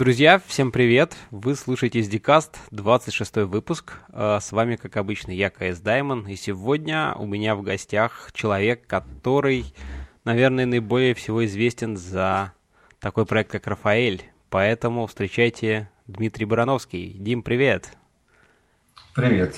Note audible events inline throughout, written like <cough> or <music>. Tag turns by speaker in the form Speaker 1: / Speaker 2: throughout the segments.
Speaker 1: Друзья, всем привет! Вы слушаете SDCast, 26 выпуск. Э, с вами, как обычно, я, КС Даймон. И сегодня у меня в гостях человек, который, наверное, наиболее всего известен за такой проект, как Рафаэль. Поэтому встречайте Дмитрий Барановский. Дим, привет!
Speaker 2: Привет!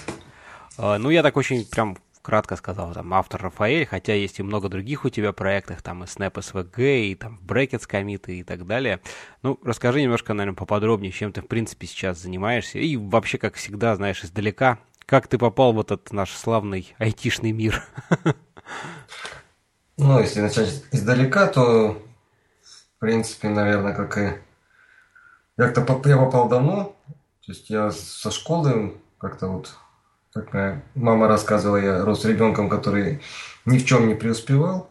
Speaker 1: Э, ну, я так очень прям кратко сказал, там, автор Рафаэль, хотя есть и много других у тебя проектов, там, и Snap SVG, и там Brackets комиты и так далее. Ну, расскажи немножко, наверное, поподробнее, чем ты, в принципе, сейчас занимаешься, и вообще, как всегда, знаешь, издалека, как ты попал в этот наш славный айтишный мир? <laughs>
Speaker 2: Ну, если начать издалека, то, в принципе, наверное, как и... Я как-то я попал давно, то есть я со школы как-то вот как моя мама рассказывала, я рос ребенком, который ни в чем не преуспевал,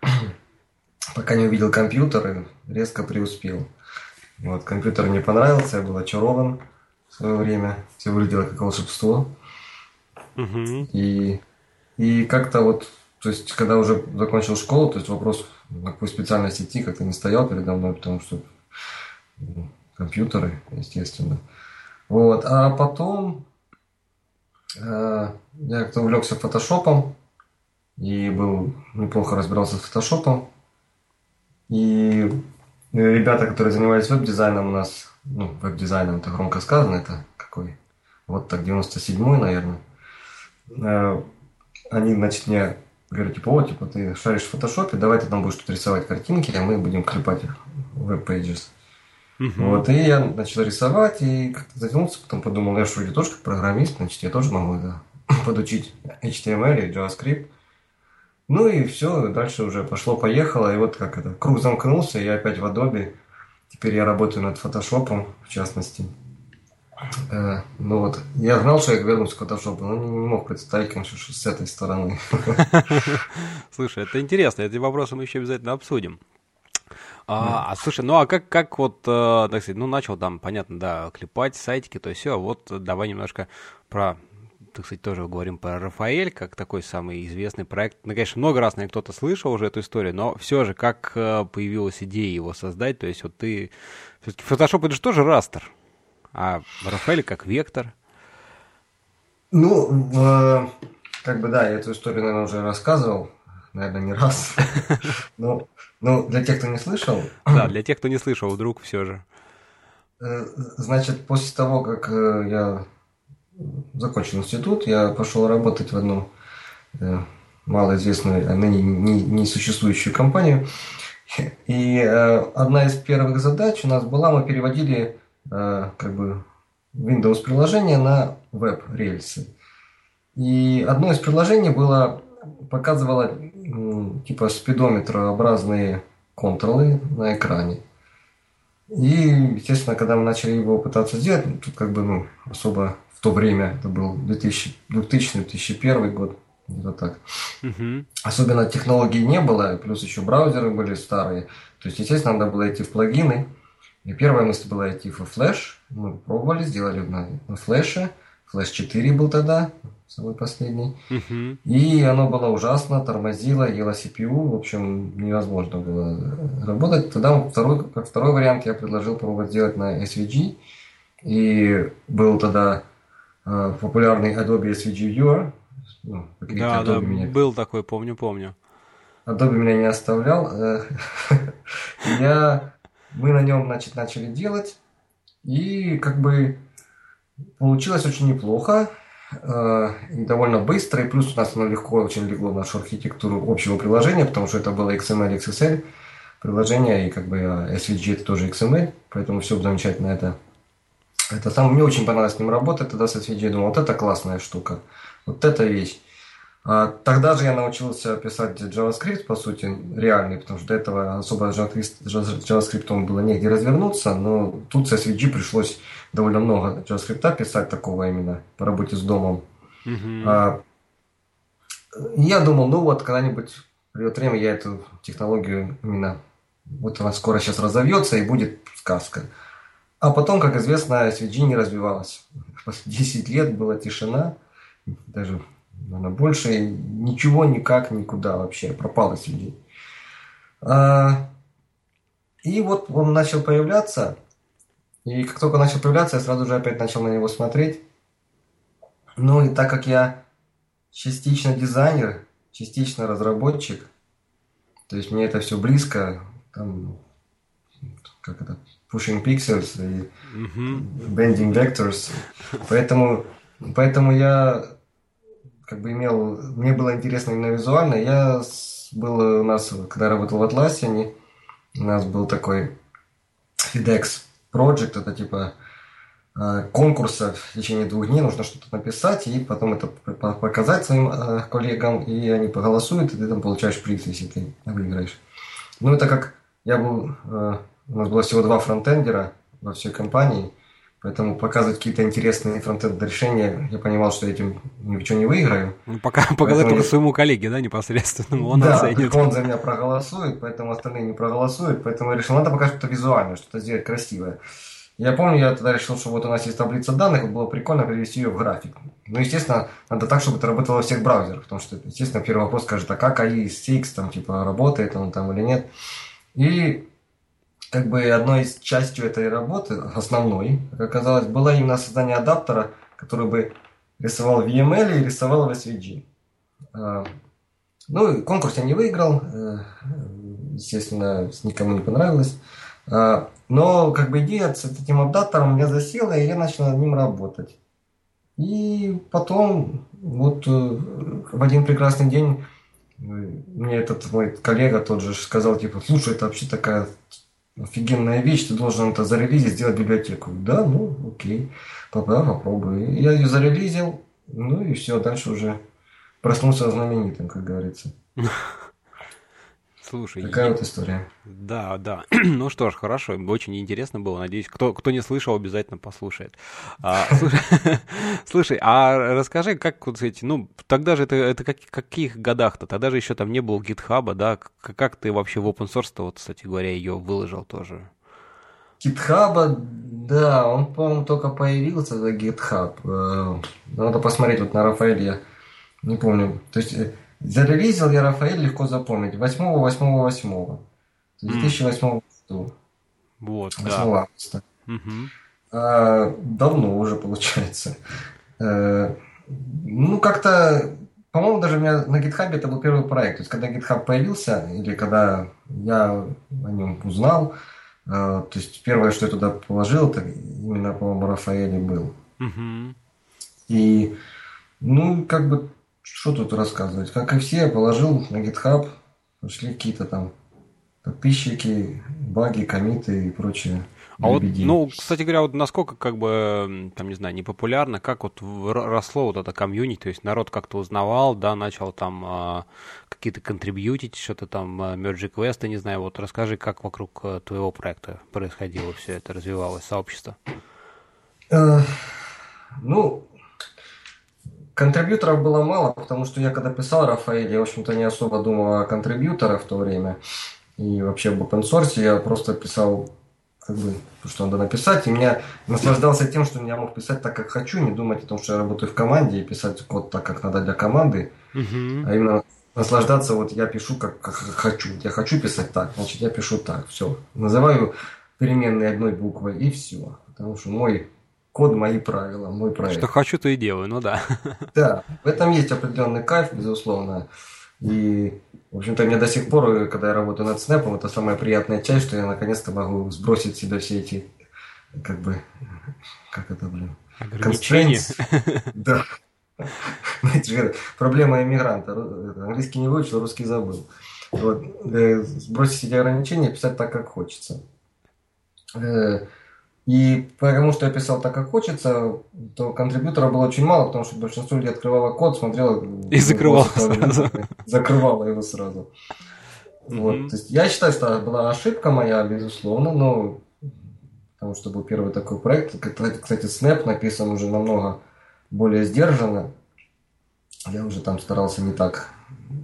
Speaker 2: <clears throat> пока не увидел компьютер и резко преуспел. Вот, компьютер мне понравился, я был очарован в свое время. Все выглядело как волшебство. Угу. И, и как-то вот, то есть, когда уже закончил школу, то есть вопрос, на какую специальность идти, как-то не стоял передо мной, потому что ну, компьютеры, естественно. Вот. А потом я как-то увлекся фотошопом и был неплохо разбирался с фотошопом. И ребята, которые занимались веб-дизайном у нас, ну, веб-дизайном, это громко сказано, это какой? Вот так, 97-й, наверное. Э, они, значит, мне говорят, типа, вот, типа, ты шаришь в фотошопе, давай ты там будешь тут рисовать картинки, а мы будем клепать в веб-pages. Угу. Вот, и я начал рисовать, и как-то затянулся, потом подумал, я что, я тоже как программист, значит, я тоже могу да, <laughs> подучить HTML и JavaScript. Ну и все, дальше уже пошло-поехало, и вот как это, круг замкнулся, я опять в Adobe. Теперь я работаю над фотошопом, в частности. Э, ну вот, я знал, что я вернусь к фотошопу, но не, не мог представить, конечно, что с этой стороны. <laughs>
Speaker 1: Слушай, это интересно, эти вопросы мы еще обязательно обсудим. А, а слушай, ну а как, как вот, э, так сказать, ну начал там, понятно, да, клепать сайтики, то есть все, вот давай немножко про, так сказать, тоже говорим про Рафаэль, как такой самый известный проект. Ну, конечно, много раз, наверное, кто-то слышал уже эту историю, но все же, как э, появилась идея его создать, то есть вот ты, все-таки Photoshop это же тоже растер, а Рафаэль как вектор.
Speaker 2: Ну, э, как бы да, я эту историю, наверное, уже рассказывал, наверное, не раз. <laughs> Ну, ну, для тех, кто не слышал...
Speaker 1: Да, для тех, кто не слышал, вдруг все же.
Speaker 2: Э, значит, после того, как э, я закончил институт, я пошел работать в одну э, малоизвестную, а ныне несуществующую компанию. И одна из первых задач у нас была, мы переводили как бы Windows приложение на веб-рельсы. И одно из приложений было показывало типа спидометрообразные контролы на экране. И, естественно, когда мы начали его пытаться сделать, ну, тут как бы ну, особо в то время, это был 2000-2001 год, где-то так. Угу. Особенно технологий не было, плюс еще браузеры были старые. То есть, естественно, надо было идти в плагины. И первая мысль была идти в Flash. Мы пробовали, сделали на, на флеше. Flash 4 был тогда, самый последний. Uh-huh. И оно было ужасно, тормозило, ело CPU, в общем, невозможно было работать. Тогда второй, как второй вариант я предложил пробовать сделать на SVG. И был тогда э, популярный Adobe SVG Viewer.
Speaker 1: Ну, да, да, меня... был такой, помню, помню.
Speaker 2: Adobe меня не оставлял. Э, <laughs> я... Мы на нем, значит, начали делать. И как бы получилось очень неплохо. Э, довольно быстро, и плюс у нас оно легко очень легло в нашу архитектуру общего приложения, потому что это было XML, XSL приложение, и как бы э, SVG это тоже XML, поэтому все замечательно это. Это сам мне очень понравилось с ним работать тогда с SVG, я думал, вот это классная штука, вот это вещь. А, тогда же я научился писать JavaScript, по сути, реальный, потому что до этого особо JavaScript было негде развернуться, но тут с SVG пришлось довольно много JavaScript писать такого именно по работе с домом. Mm-hmm. А, я думал, ну вот когда-нибудь придет время, я эту технологию именно вот она скоро сейчас разовьется и будет сказка. А потом, как известно, SVG не развивалась. 10 <laughs> лет была тишина, даже наверное, больше ничего никак никуда вообще пропало SVG. А, и вот он начал появляться – И как только начал появляться, я сразу же опять начал на него смотреть. Ну и так как я частично дизайнер, частично разработчик, то есть мне это все близко, там, как это, pushing pixels и bending vectors, поэтому, поэтому я как бы имел, мне было интересно именно визуально, я был у нас, когда работал в Atlassian, у нас был такой FedEx Project, это типа э, конкурса в течение двух дней нужно что-то написать и потом это показать своим э, коллегам, и они поголосуют, и ты там получаешь приз, если ты выиграешь. Ну, это как я был, э, у нас было всего два фронтендера во всей компании, Поэтому показывать какие-то интересные фронтенд решения, я понимал, что этим ничего не выиграю.
Speaker 1: Ну, пока, <laughs> показать только своему коллеге, да, непосредственно, <laughs> он
Speaker 2: да,
Speaker 1: оценит.
Speaker 2: он за меня проголосует, поэтому остальные не проголосуют, поэтому я решил, надо пока что-то визуальное, что-то сделать красивое. Я помню, я тогда решил, что вот у нас есть таблица данных, было прикольно перевести ее в график. Ну, естественно, надо так, чтобы это работало во всех браузерах, потому что, естественно, первый вопрос скажет, а как AI CX там, типа, работает он там или нет. И как бы одной из частью этой работы, основной, как оказалось, было именно создание адаптера, который бы рисовал в EML и рисовал в SVG. А, ну, конкурс я не выиграл, э, естественно, никому не понравилось. А, но как бы идея с этим адаптером меня засела, и я начал над ним работать. И потом, вот э, в один прекрасный день э, мне этот мой коллега тот же сказал, типа, слушай, это вообще такая офигенная вещь, ты должен это зарелизить, сделать библиотеку. Да, ну, окей, попробуй, попробуй. Я ее зарелизил, ну и все, дальше уже проснулся знаменитым, как говорится. <laughs>
Speaker 1: Слушай,
Speaker 2: такая я... вот история.
Speaker 1: Да, да. <clears throat> ну что ж, хорошо, очень интересно было. Надеюсь, кто, кто не слышал, обязательно послушает. А, <laughs> <laughs> слушай, а расскажи, как вот эти, ну, тогда же это, это как, каких годах-то? Тогда же еще там не было гитхаба, да? Как, как ты вообще в open source-то, вот, кстати говоря, ее выложил тоже?
Speaker 2: Гитхаба, да, он, по-моему, только появился, за GitHub. Э, надо посмотреть вот на Рафаэль, я не помню. То есть э, Зарелизил я Рафаэль легко запомнить. 8 8 8 2008 году.
Speaker 1: Вот,
Speaker 2: 8 да. августа.
Speaker 1: Угу.
Speaker 2: А, давно уже получается. А, ну, как-то, по-моему, даже у меня на GitHub это был первый проект. То есть, когда GitHub появился, или когда я о нем узнал, а, то есть, первое, что я туда положил, это именно, по-моему, Рафаэле был.
Speaker 1: Угу.
Speaker 2: И, ну, как бы что тут рассказывать? Как и все, положил на GitHub, пошли какие-то там подписчики, баги, комиты и прочее.
Speaker 1: А вот, ну, кстати говоря, вот насколько, как бы, там, не знаю, непопулярно, как вот росло вот это комьюнити, то есть народ как-то узнавал, да, начал там а, какие-то контрибьютить, что-то там, а, merge квесты, не знаю, вот расскажи, как вокруг а, твоего проекта происходило все это, развивалось сообщество?
Speaker 2: Э, ну, Контрибьюторов было мало, потому что я когда писал Рафаэль, я, в общем-то, не особо думал о контрибьюторах в то время. И вообще об open source я просто писал как бы, что надо написать. И меня наслаждался тем, что я мог писать так, как хочу, не думать о том, что я работаю в команде и писать код так, как надо для команды.
Speaker 1: Uh-huh.
Speaker 2: А именно наслаждаться, вот я пишу, как, как хочу. Я хочу писать так, значит, я пишу так. Все. Называю переменные одной буквой и все. Потому что мой код мои правила, мой проект.
Speaker 1: Что хочу, то и делаю, ну да.
Speaker 2: Да, в этом есть определенный кайф, безусловно. И, в общем-то, мне до сих пор, когда я работаю над снэпом, это самая приятная часть, что я наконец-то могу сбросить себе все эти, как бы, как это, блин,
Speaker 1: ограничения.
Speaker 2: Да. Проблема иммигранта. Английский не выучил, русский забыл. Вот. Э, сбросить эти ограничения, писать так, как хочется. Э, и потому что я писал так, как хочется, то контрибьютора было очень мало, потому что большинство людей открывало код, смотрело...
Speaker 1: И закрывало сразу.
Speaker 2: Закрывало его сразу. Вот. То есть я считаю, что это была ошибка моя, безусловно, но потому что был первый такой проект. Кстати, Snap написан уже намного более сдержанно. Я уже там старался не так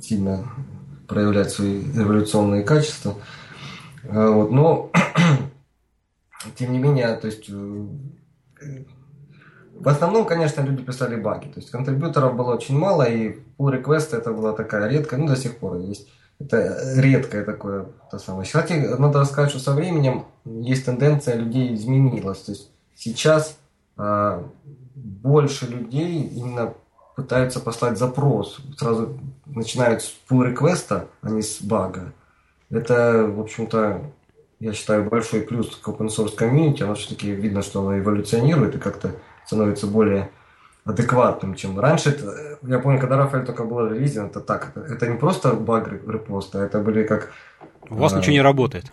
Speaker 2: сильно проявлять свои революционные качества. А вот. Но тем не менее, то есть э, в основном, конечно, люди писали баги. То есть контрибьюторов было очень мало, и pull request это была такая редкая, ну до сих пор есть это редкое такое то самое. Кстати, надо сказать, что со временем есть тенденция людей изменилась. То есть сейчас э, больше людей именно пытаются послать запрос. Сразу начинают с pull реквеста а не с бага. Это, в общем-то, я считаю, большой плюс к open source комьюнити. Оно все-таки видно, что оно эволюционирует и как-то становится более адекватным, чем раньше. Это, я помню, когда Рафаэль только был релизен, это так, это, это не просто баг репоста, это были как...
Speaker 1: У вас а, ничего не работает.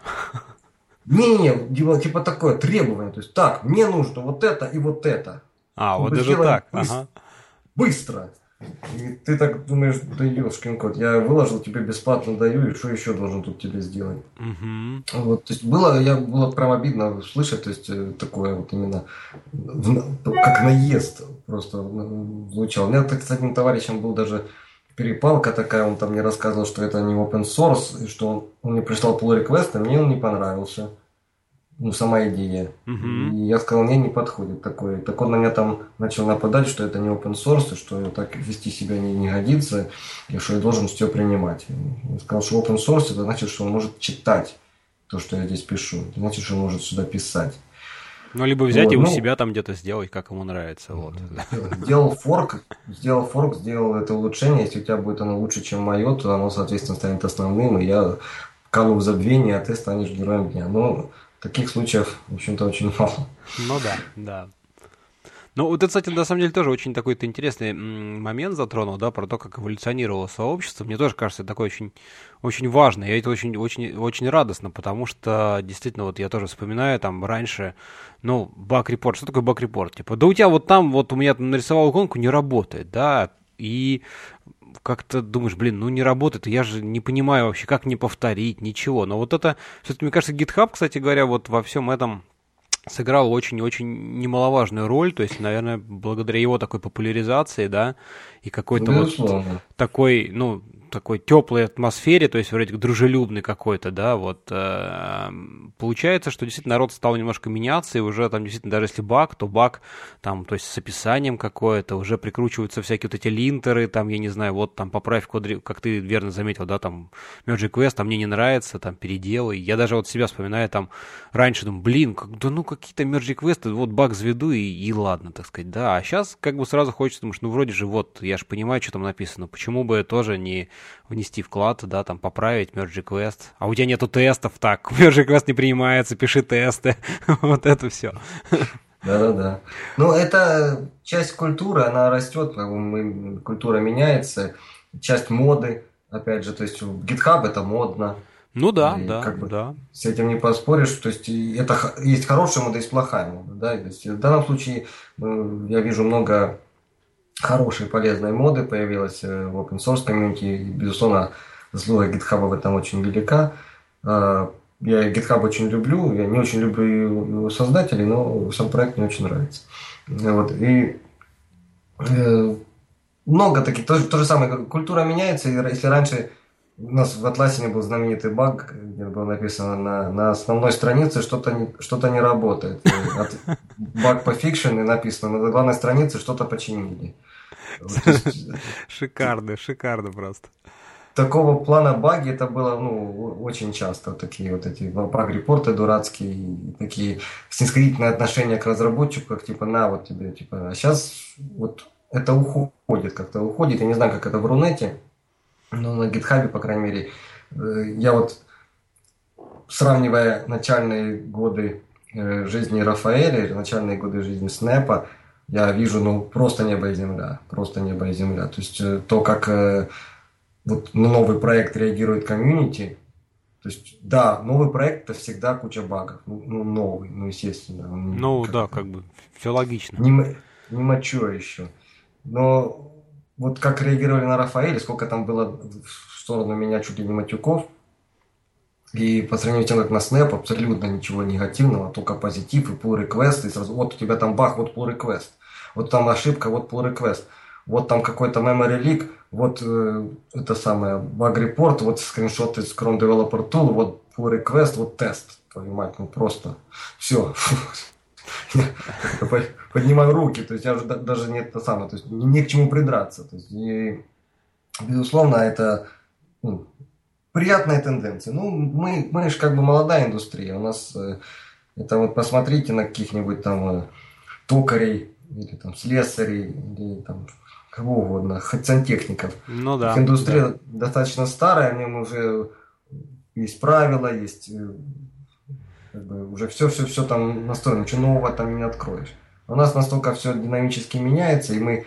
Speaker 2: Не-не-не, типа такое требование. То есть, так, мне нужно вот это и вот это.
Speaker 1: А, вот даже так.
Speaker 2: Быстро. Ага. быстро. И ты так думаешь, да ешкин кот, я выложил тебе бесплатно даю, и что еще должен тут тебе сделать?
Speaker 1: Угу.
Speaker 2: Вот, то есть было, я было прям обидно слышать, то есть э, такое вот именно как наезд просто звучал. У меня, так, с одним товарищем был даже перепалка такая, он там мне рассказывал, что это не open source, и что он, он мне прислал pull request, а мне он не понравился ну, сама идея.
Speaker 1: Uh-huh.
Speaker 2: И я сказал, мне не подходит такое. Так он на меня там начал нападать, что это не open source, что так вести себя не, не годится, и что я должен все принимать. Я сказал, что open source это значит, что он может читать то, что я здесь пишу. Это значит, что он может сюда писать.
Speaker 1: Ну, либо взять вот, и у ну, себя там где-то сделать, как ему нравится. <laughs> Вот.
Speaker 2: Сделал форк, сделал форк, сделал это улучшение. Если у тебя будет оно лучше, чем мое, то оно, соответственно, станет основным, и я кану в забвение, а ты станешь героем дня. Но таких случаев, в общем-то, очень мало.
Speaker 1: Ну да, да. Ну, вот это, кстати, на самом деле тоже очень такой -то интересный момент затронул, да, про то, как эволюционировало сообщество. Мне тоже кажется, это такой очень, очень важный. И это очень, очень, очень радостно, потому что действительно, вот я тоже вспоминаю, там раньше, ну, баг-репорт. Что такое баг-репорт? Типа, да у тебя вот там, вот у меня нарисовал иконку, не работает, да, и как-то думаешь, блин, ну не работает, я же не понимаю вообще, как не повторить, ничего. Но вот это, все-таки, мне кажется, GitHub, кстати говоря, вот во всем этом сыграл очень-очень немаловажную роль, то есть, наверное, благодаря его такой популяризации, да, и какой-то вот такой, ну, такой теплой атмосфере, то есть вроде дружелюбный какой-то, да, вот э, получается, что действительно народ стал немножко меняться, и уже там действительно даже если баг, то баг там, то есть с описанием какое-то, уже прикручиваются всякие вот эти линтеры, там, я не знаю, вот там поправь как ты верно заметил, да, там Magic Quest, там мне не нравится, там переделай. Я даже вот себя вспоминаю, там раньше думаю, блин, как, да ну какие-то Magic Quest, вот баг заведу и, и ладно, так сказать, да. А сейчас как бы сразу хочется, думаешь, ну вроде же вот, я же понимаю, что там написано, почему бы тоже не внести вклад, да, там поправить Merge Quest. А у тебя нету тестов, так, <laughs> Merge Quest не принимается, пиши тесты. <laughs> вот это все.
Speaker 2: Да-да-да. Ну, это часть культуры, она растет, культура меняется, часть моды, опять же, то есть GitHub это модно.
Speaker 1: Ну да, и да, как бы да.
Speaker 2: С этим не поспоришь, то есть это есть хорошая мода, есть плохая мода, да, то есть в данном случае э, я вижу много хорошей, полезной моды появилась э, в open source комьюнити. И, безусловно, заслуга GitHub в этом очень велика. А, я GitHub очень люблю, я не очень люблю его создателей, но сам проект мне очень нравится. Вот. И э, много таких, то, то же самое, культура меняется, если раньше у нас в Atlassian был знаменитый баг, где было написано на, на основной странице что-то не, что не работает. <laughs> Баг пофикшен и написано на главной странице что-то починили.
Speaker 1: Шикарно, шикарно просто.
Speaker 2: Такого плана баги это было ну, очень часто. Такие вот эти баг-репорты дурацкие, такие снисходительные отношения к разработчику, как типа на вот тебе, типа, а сейчас вот это уходит, как-то уходит. Я не знаю, как это в Рунете, но на гитхабе, по крайней мере, э, я вот сравнивая начальные годы э, жизни Рафаэля, начальные годы жизни Снэпа, я вижу, ну, просто небо и земля, просто небо и земля. То есть э, то, как вот на новый проект реагирует комьюнити, то есть, да, новый проект это всегда куча багов. Ну, ну новый, ну, естественно.
Speaker 1: Ну, да, как бы, все логично.
Speaker 2: Не, не мочу еще. Но вот как реагировали на Рафаэля, сколько там было в сторону меня чуть ли не матюков, и по сравнению с тем, как на Snap, абсолютно ничего негативного, только позитив и pull request, и сразу, вот у тебя там бах, вот pull request, вот там ошибка, вот pull request, вот там какой-то memory leak, вот э, это самое, баг report, вот скриншоты с Chrome Developer Tool, вот pull request, вот тест, твою ну просто все. <laughs> <laughs> поднимаю руки, то есть я уже даже не это самое, то есть не, не к чему придраться. То есть, и, безусловно, это ну, приятная тенденция. Ну, мы, мы же как бы молодая индустрия. У нас э, это вот посмотрите на каких-нибудь там э, токарей или там слесарей или там кого угодно, хоть <laughs> сантехников.
Speaker 1: Ну да.
Speaker 2: Их индустрия
Speaker 1: да.
Speaker 2: достаточно старая, в нем уже есть правила, есть э, как бы, уже все, все, все там настроено, ничего нового там не откроешь. У нас настолько все динамически меняется, и мы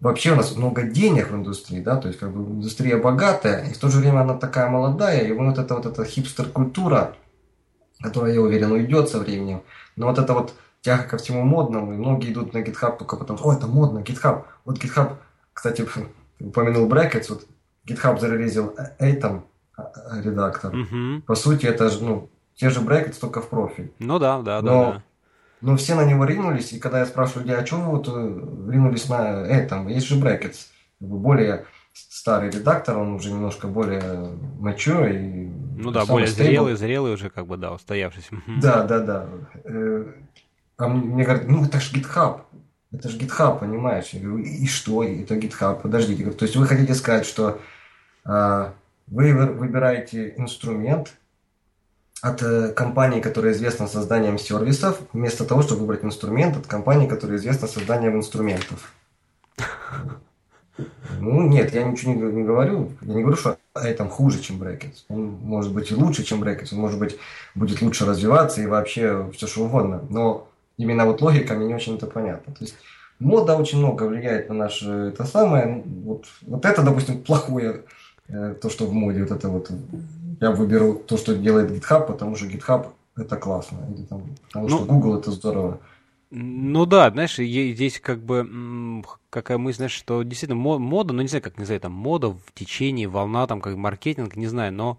Speaker 2: вообще у нас много денег в индустрии, да, то есть как бы индустрия богатая, и в то же время она такая молодая, и вот эта вот эта хипстер-культура, которая, я уверен, уйдет со временем, но вот это вот тяга ко всему модному, и многие идут на GitHub только потому, что, о, это модно, GitHub. Вот GitHub, кстати, <laughs> упомянул Brackets, вот GitHub зарелизил Atom а, а, редактор.
Speaker 1: Угу.
Speaker 2: По сути, это же, ну, те же Brackets, только в профиль.
Speaker 1: Ну да, да,
Speaker 2: но,
Speaker 1: да, да.
Speaker 2: Но все на него ринулись, и когда я спрашиваю людей, а что вы вот э, ринулись на этом, есть же Brackets, более старый редактор, он уже немножко более mature и
Speaker 1: ну да, более stable. зрелый, зрелый уже как бы да, устоявшийся.
Speaker 2: Да, да, да. Э, а мне, мне говорят, ну это же GitHub, это же GitHub, понимаешь? Я говорю, и что? Это GitHub, подождите. То есть вы хотите сказать, что а, вы выбираете инструмент от э, компании, которая известна созданием сервисов, вместо того, чтобы выбрать инструмент от компании, которая известна созданием инструментов. Ну, нет, я ничего не, говорю. Я не говорю, что этом хуже, чем Brackets. Он может быть и лучше, чем Brackets. Он может быть будет лучше развиваться и вообще все что угодно. Но именно вот логика мне не очень это понятно. То есть мода очень много влияет на наше это самое. Вот, вот это, допустим, плохое, э, то, что в моде, вот это вот. Я выберу то, что делает GitHub, потому что GitHub это классно. Или там, потому ну, что Google это здорово.
Speaker 1: Ну да, знаешь, здесь как бы какая мысль, знаешь, что действительно мода, ну не знаю, как называть, там мода в течение, волна, там как маркетинг, не знаю, но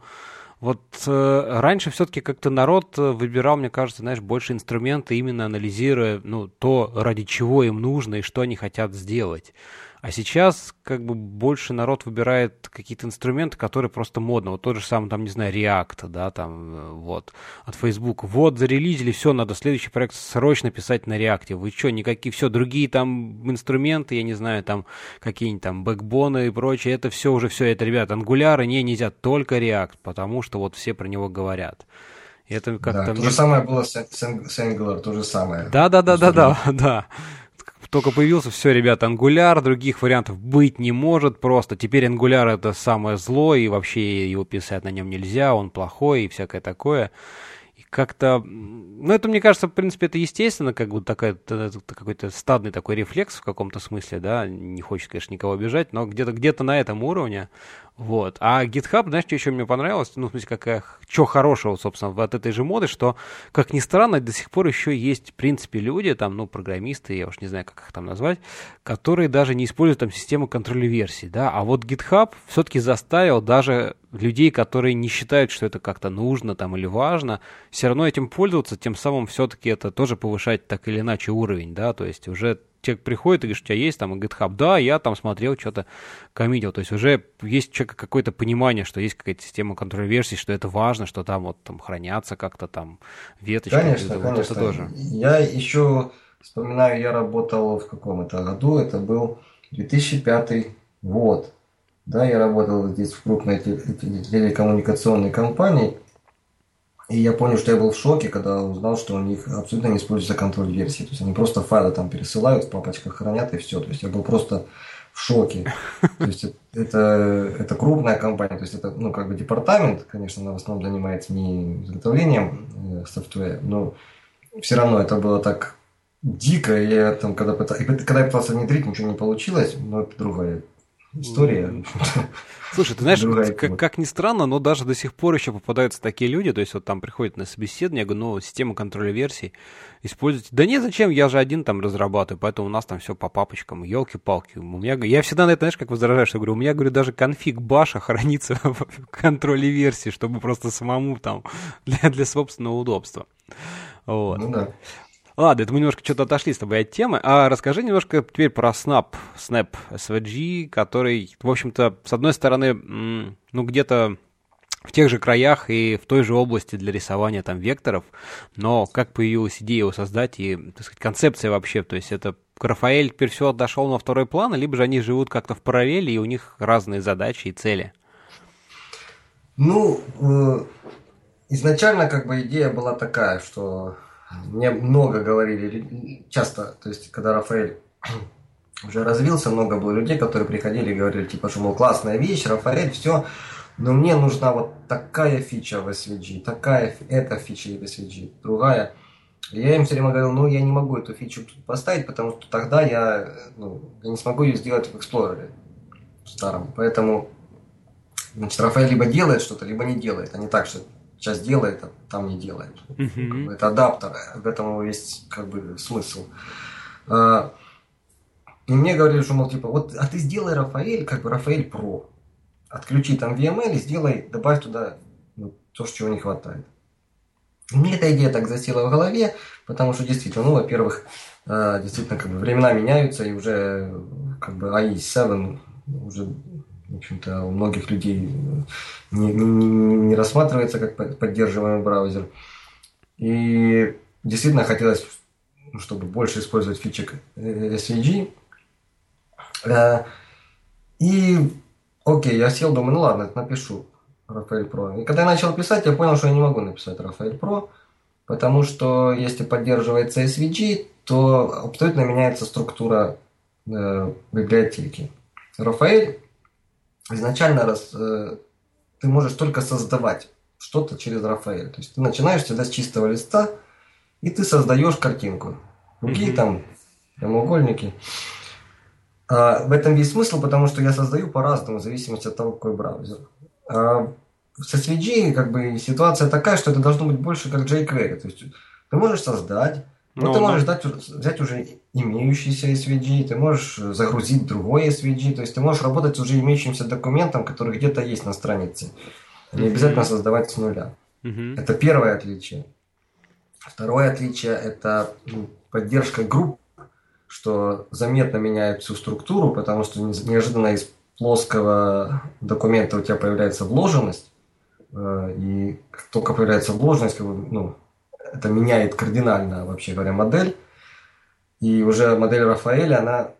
Speaker 1: вот э, раньше все-таки как-то народ э, выбирал, мне кажется, знаешь, больше инструменты, именно анализируя, ну, то, ради чего им нужно и что они хотят сделать. А сейчас как бы больше народ выбирает какие-то инструменты, которые просто модно. Вот тот же самый, там, не знаю, React, да, там, э, вот, от Facebook. Вот, зарелизили, все, надо следующий проект срочно писать на React. Вы что, никакие, все, другие там инструменты, я не знаю, там, какие-нибудь там бэкбоны и прочее, это все уже, все, это, ребят, ангуляры, не, нельзя, только React, потому что вот все про него говорят.
Speaker 2: это как-то... Да, то же самое было с, с, с Angular, то же самое.
Speaker 1: Да-да-да-да-да, да <laughs> только появился, все, ребята, Angular, других вариантов быть не может просто. Теперь Angular это самое зло, и вообще его писать на нем нельзя, он плохой и всякое такое. И как-то, ну это, мне кажется, в принципе, это естественно, как бы такая, какой-то стадный такой рефлекс в каком-то смысле, да, не хочет, конечно, никого обижать, но где-то где на этом уровне вот. А GitHub, знаешь, что еще мне понравилось? Ну, в смысле, какая, что хорошего, собственно, от этой же моды, что, как ни странно, до сих пор еще есть, в принципе, люди, там, ну, программисты, я уж не знаю, как их там назвать, которые даже не используют там систему контроля версий, да, а вот GitHub все-таки заставил даже людей, которые не считают, что это как-то нужно там или важно, все равно этим пользоваться, тем самым все-таки это тоже повышать так или иначе уровень, да, то есть уже человек приходит и говорит, у тебя есть там GitHub? Да, я там смотрел, что-то коммитил. То есть уже есть у человека какое-то понимание, что есть какая-то система контроля версий, что это важно, что там вот там хранятся как-то там веточки.
Speaker 2: Конечно, это, конечно. Вот это тоже. Я еще вспоминаю, я работал в каком это году, это был 2005 год. Да, я работал здесь в крупной телекоммуникационной компании. И я понял, что я был в шоке, когда узнал, что у них абсолютно не используется контроль версии. То есть они просто файлы там пересылают, в папочках хранят и все. То есть я был просто в шоке. <laughs> То есть это, это крупная компания, то есть это ну, как бы департамент, конечно, она в основном занимается не изготовлением э, софтвера, но все равно это было так дико. И я там, когда, пытался, когда я пытался внедрить, ничего не получилось, но это другая история.
Speaker 1: Слушай, ты знаешь, как, как ни странно, но даже до сих пор еще попадаются такие люди, то есть вот там приходят на собеседование, я говорю, ну, система контроля версий используйте. Да нет, зачем, я же один там разрабатываю, поэтому у нас там все по папочкам, елки-палки. У меня, я всегда на это, знаешь, как возражаю, что говорю, у меня, говорю, даже конфиг баша хранится <laughs> в контроле версии, чтобы просто самому там для, для собственного удобства. Вот. Ну да. Ладно, это мы немножко что-то отошли с тобой от темы. А расскажи немножко теперь про Snap, Snap SVG, который, в общем-то, с одной стороны, ну, где-то в тех же краях и в той же области для рисования там векторов, но как появилась идея его создать и, так сказать, концепция вообще, то есть это Рафаэль теперь все отошел на второй план, либо же они живут как-то в параллели и у них разные задачи и цели?
Speaker 2: Ну, э, изначально как бы идея была такая, что мне много говорили, часто, то есть когда Рафаэль <clears throat> уже развился, много было людей, которые приходили и говорили, типа, что, мол, классная вещь, Рафаэль, все, но мне нужна вот такая фича в SVG, такая, эта фича в SVG, другая. я им все время говорил, ну, я не могу эту фичу поставить, потому что тогда я, ну, я не смогу ее сделать в Explorer старом. Поэтому, значит, Рафаэль либо делает что-то, либо не делает, а не так, что сейчас делает, а там не делает. Mm-hmm. Это адаптер, в этом есть как бы смысл. А, и мне говорили, что, мол, типа, вот, а ты сделай Рафаэль, как бы Рафаэль Про. Отключи там VML и сделай, добавь туда ну, то, чего не хватает. мне эта идея так засела в голове, потому что действительно, ну, во-первых, а, действительно, как бы времена меняются, и уже как бы AI7 уже, в общем-то, у многих людей не, не, не рассматривается как поддерживаемый браузер. И действительно хотелось, чтобы больше использовать фичек SVG, Э, и, окей, я сел, думаю, ну ладно, напишу Рафаэль Про. И когда я начал писать, я понял, что я не могу написать Рафаэль Про, потому что если поддерживается SVG, то абсолютно меняется структура э, библиотеки. Рафаэль изначально раз, э, ты можешь только создавать что-то через Рафаэль. То есть ты начинаешь всегда с чистого листа, и ты создаешь картинку. Другие mm-hmm. там прямоугольники. А, в этом весь смысл, потому что я создаю по-разному, в зависимости от того, какой браузер. А с SVG как бы ситуация такая, что это должно быть больше как jQuery. То есть ты можешь создать, но, но ты можешь дать, взять уже имеющийся SVG, ты можешь загрузить другой SVG, то есть ты можешь работать с уже имеющимся документом, который где-то есть на странице. Не обязательно создавать с нуля. Mm-hmm. Это первое отличие. Второе отличие – это ну, поддержка групп что заметно меняет всю структуру, потому что неожиданно из плоского документа у тебя появляется вложенность, э, и как только появляется вложенность, как бы, ну, это меняет кардинально, вообще говоря, модель, и уже модель Рафаэля, она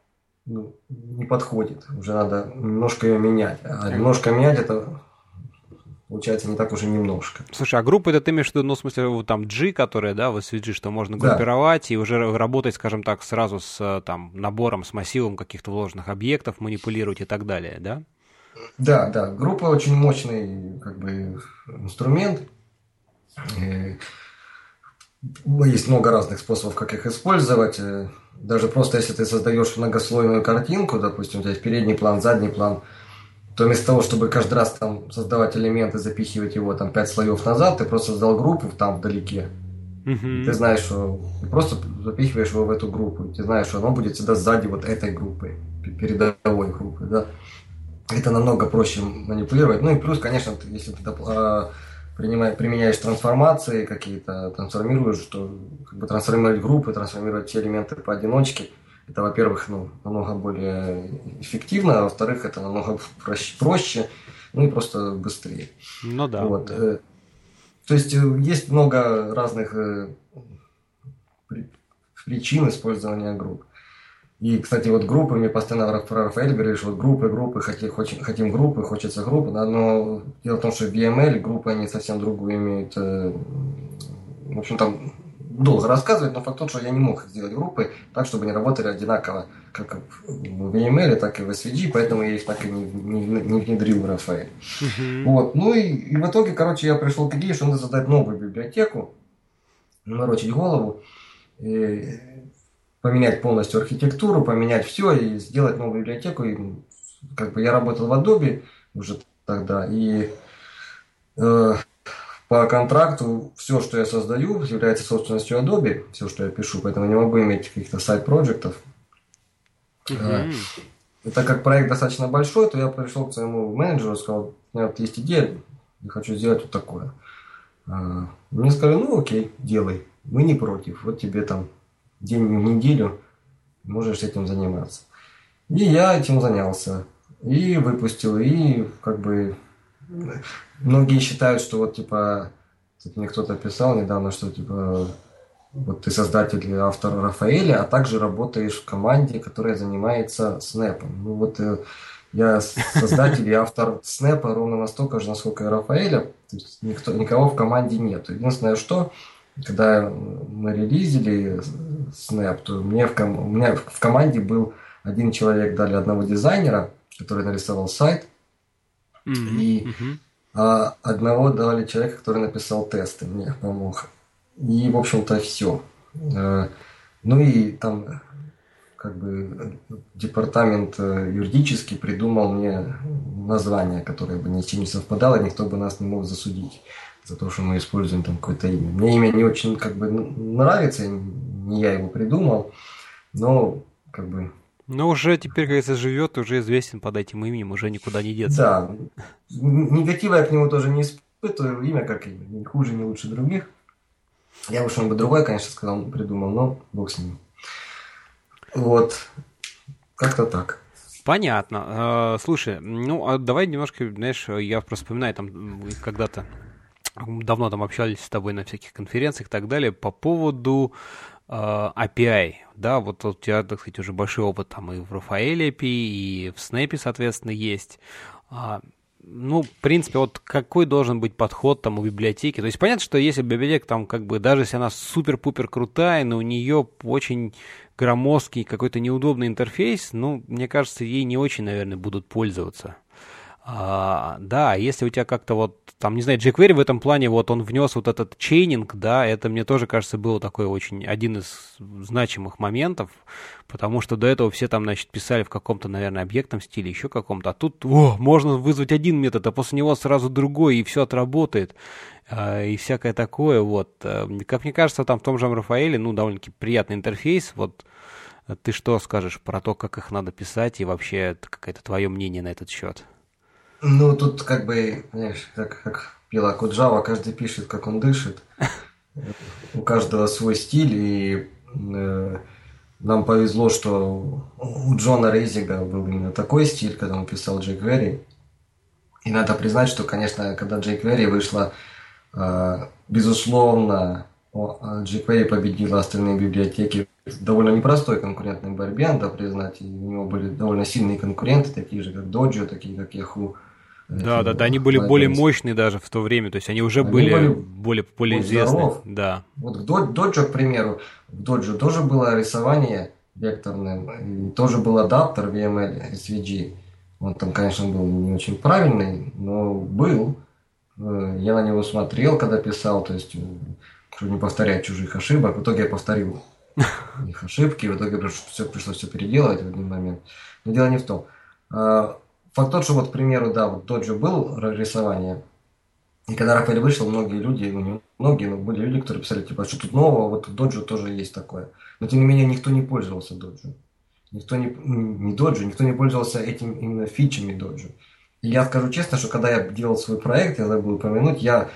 Speaker 2: ну, не подходит, уже надо немножко ее менять. А немножко менять это получается не так уже немножко.
Speaker 1: Слушай, а группа это ты имеешь в виду, ну, в смысле, вот там G, которая, да, в SVG, что можно группировать да. и уже работать, скажем так, сразу с э, там набором, с массивом каких-то вложенных объектов, манипулировать и так далее, да?
Speaker 2: Да, да, группа очень мощный как бы инструмент. И есть много разных способов, как их использовать. Э, даже просто если ты создаешь многослойную картинку, допустим, у тебя есть передний план, задний план – то вместо того, чтобы каждый раз там создавать элементы, запихивать его там пять слоев назад, ты просто создал группу там вдалеке. Uh-huh. Ты знаешь, что ты просто запихиваешь его в эту группу. Ты знаешь, что оно будет всегда сзади вот этой группы, передовой группы, да. Это намного проще манипулировать. Ну и плюс, конечно, если ты принимаешь, применяешь трансформации какие-то, трансформируешь, то как бы трансформировать группы, трансформировать все элементы поодиночке – это, во-первых, ну, намного более эффективно, а во-вторых, это намного проще, проще, ну и просто быстрее.
Speaker 1: Ну да.
Speaker 2: Вот. Э, то есть э, есть много разных э, причин использования групп. И, кстати, вот группы, мне постоянно про Рафаэль говоришь, вот группы, группы, хотим, хотим группы, хочется группы, да, но дело в том, что в VML группы, они совсем другую имеют, в общем, там долго рассказывать, но факт тот, что я не мог сделать группы так, чтобы они работали одинаково, как в VML, так и в SVG, поэтому я их так и не, не, не внедрил в Рафаэль. Uh-huh. Вот. Ну и, и в итоге, короче, я пришел к идее, что надо создать новую библиотеку, наморочить голову, и поменять полностью архитектуру, поменять все и сделать новую библиотеку. И, как бы я работал в Adobe уже тогда, и э, по контракту все, что я создаю, является собственностью Adobe, все, что я пишу, поэтому не могу иметь каких-то сайт-проектов. Mm-hmm. И так как проект достаточно большой, то я пришел к своему менеджеру и сказал, у меня вот есть идея, я хочу сделать вот такое. А, мне сказали, ну окей, делай, мы не против, вот тебе там день в неделю, можешь этим заниматься. И я этим занялся, и выпустил, и как бы Многие считают, что вот типа, тут мне кто-то писал недавно, что типа вот ты создатель автор Рафаэля, а также работаешь в команде, которая занимается снэпом. Ну вот э, я создатель и автор Снэпа ровно настолько же, насколько и Рафаэля. Никто, никого в команде нет. Единственное, что когда мы релизили Snap, то мне в, ком- у меня в команде был один человек, дали одного дизайнера, который нарисовал сайт, mm-hmm. и а одного дали человека, который написал тесты, мне помог. И, в общем-то, все. Э, ну и там как бы департамент э, юридический придумал мне название, которое бы ни с чем не совпадало, никто бы нас не мог засудить за то, что мы используем там какое-то имя. Мне имя не очень как бы нравится, не я его придумал, но как бы...
Speaker 1: Но уже теперь, когда живет, уже известен под этим именем, уже никуда не деться.
Speaker 2: Да, негатива я к нему тоже не испытываю, имя как имя, ни хуже, не лучше других. Я бы что-нибудь другое, конечно, сказал, придумал, но бог с ним. Вот, как-то так.
Speaker 1: Понятно. А, слушай, ну, а давай немножко, знаешь, я просто вспоминаю, там, когда-то давно там общались с тобой на всяких конференциях и так далее по поводу э, API, да, вот у тебя, так сказать, уже большой опыт там и в Рафаэле API, и в Snap, соответственно, есть. А, ну, в принципе, вот какой должен быть подход там у библиотеки? То есть понятно, что если библиотека там как бы, даже если она супер-пупер крутая, но у нее очень громоздкий какой-то неудобный интерфейс, ну, мне кажется, ей не очень, наверное, будут пользоваться. А, да, если у тебя как-то вот, там, не знаю, jQuery в этом плане, вот он внес вот этот чейнинг, да, это мне тоже кажется был такой очень один из значимых моментов, потому что до этого все там, значит, писали в каком-то, наверное, объектном стиле, еще каком-то, а тут, о, можно вызвать один метод, а после него сразу другой, и все отработает, а, и всякое такое, вот. Э, как мне кажется, там в том же Рафаэле, ну, довольно-таки приятный интерфейс, вот, ты что скажешь про то, как их надо писать, и вообще какое-то твое мнение на этот счет?
Speaker 2: Ну, тут как бы, знаешь, как, как пила Куджава, каждый пишет, как он дышит. У каждого свой стиль, и э, нам повезло, что у Джона Рейзига был именно такой стиль, когда он писал Джейк Верри. И надо признать, что, конечно, когда Джейк Верри вышла, э, безусловно, jQuery победила остальные библиотеки в довольно непростой конкурентной борьбе, надо признать. И у него были довольно сильные конкуренты, такие же, как Dojo, такие, как Yahoo.
Speaker 1: Да, да, да, они были более мощные даже в то время, то есть они уже они были, были более, более известны. Да.
Speaker 2: Вот в Dojo, к примеру, в Dojo тоже было рисование векторное, тоже был адаптер VML SVG. Он там, конечно, был не очень правильный, но был. Э, я на него смотрел, когда писал, то есть, э, чтобы не повторять чужих ошибок. В итоге я повторил <laughs> их ошибки, в итоге все, пришлось все переделывать в один момент. Но дело не в том. Факт тот, что вот, к примеру, да, вот тот же был рисование, и когда Рафаэль вышел, многие люди, ну не многие, но были люди, которые писали, типа, «А что тут нового, вот в Доджо тоже есть такое. Но тем не менее никто не пользовался Доджо. Никто не, не Доджо, никто не пользовался этим именно фичами Доджо. И я скажу честно, что когда я делал свой проект, я забыл упомянуть, я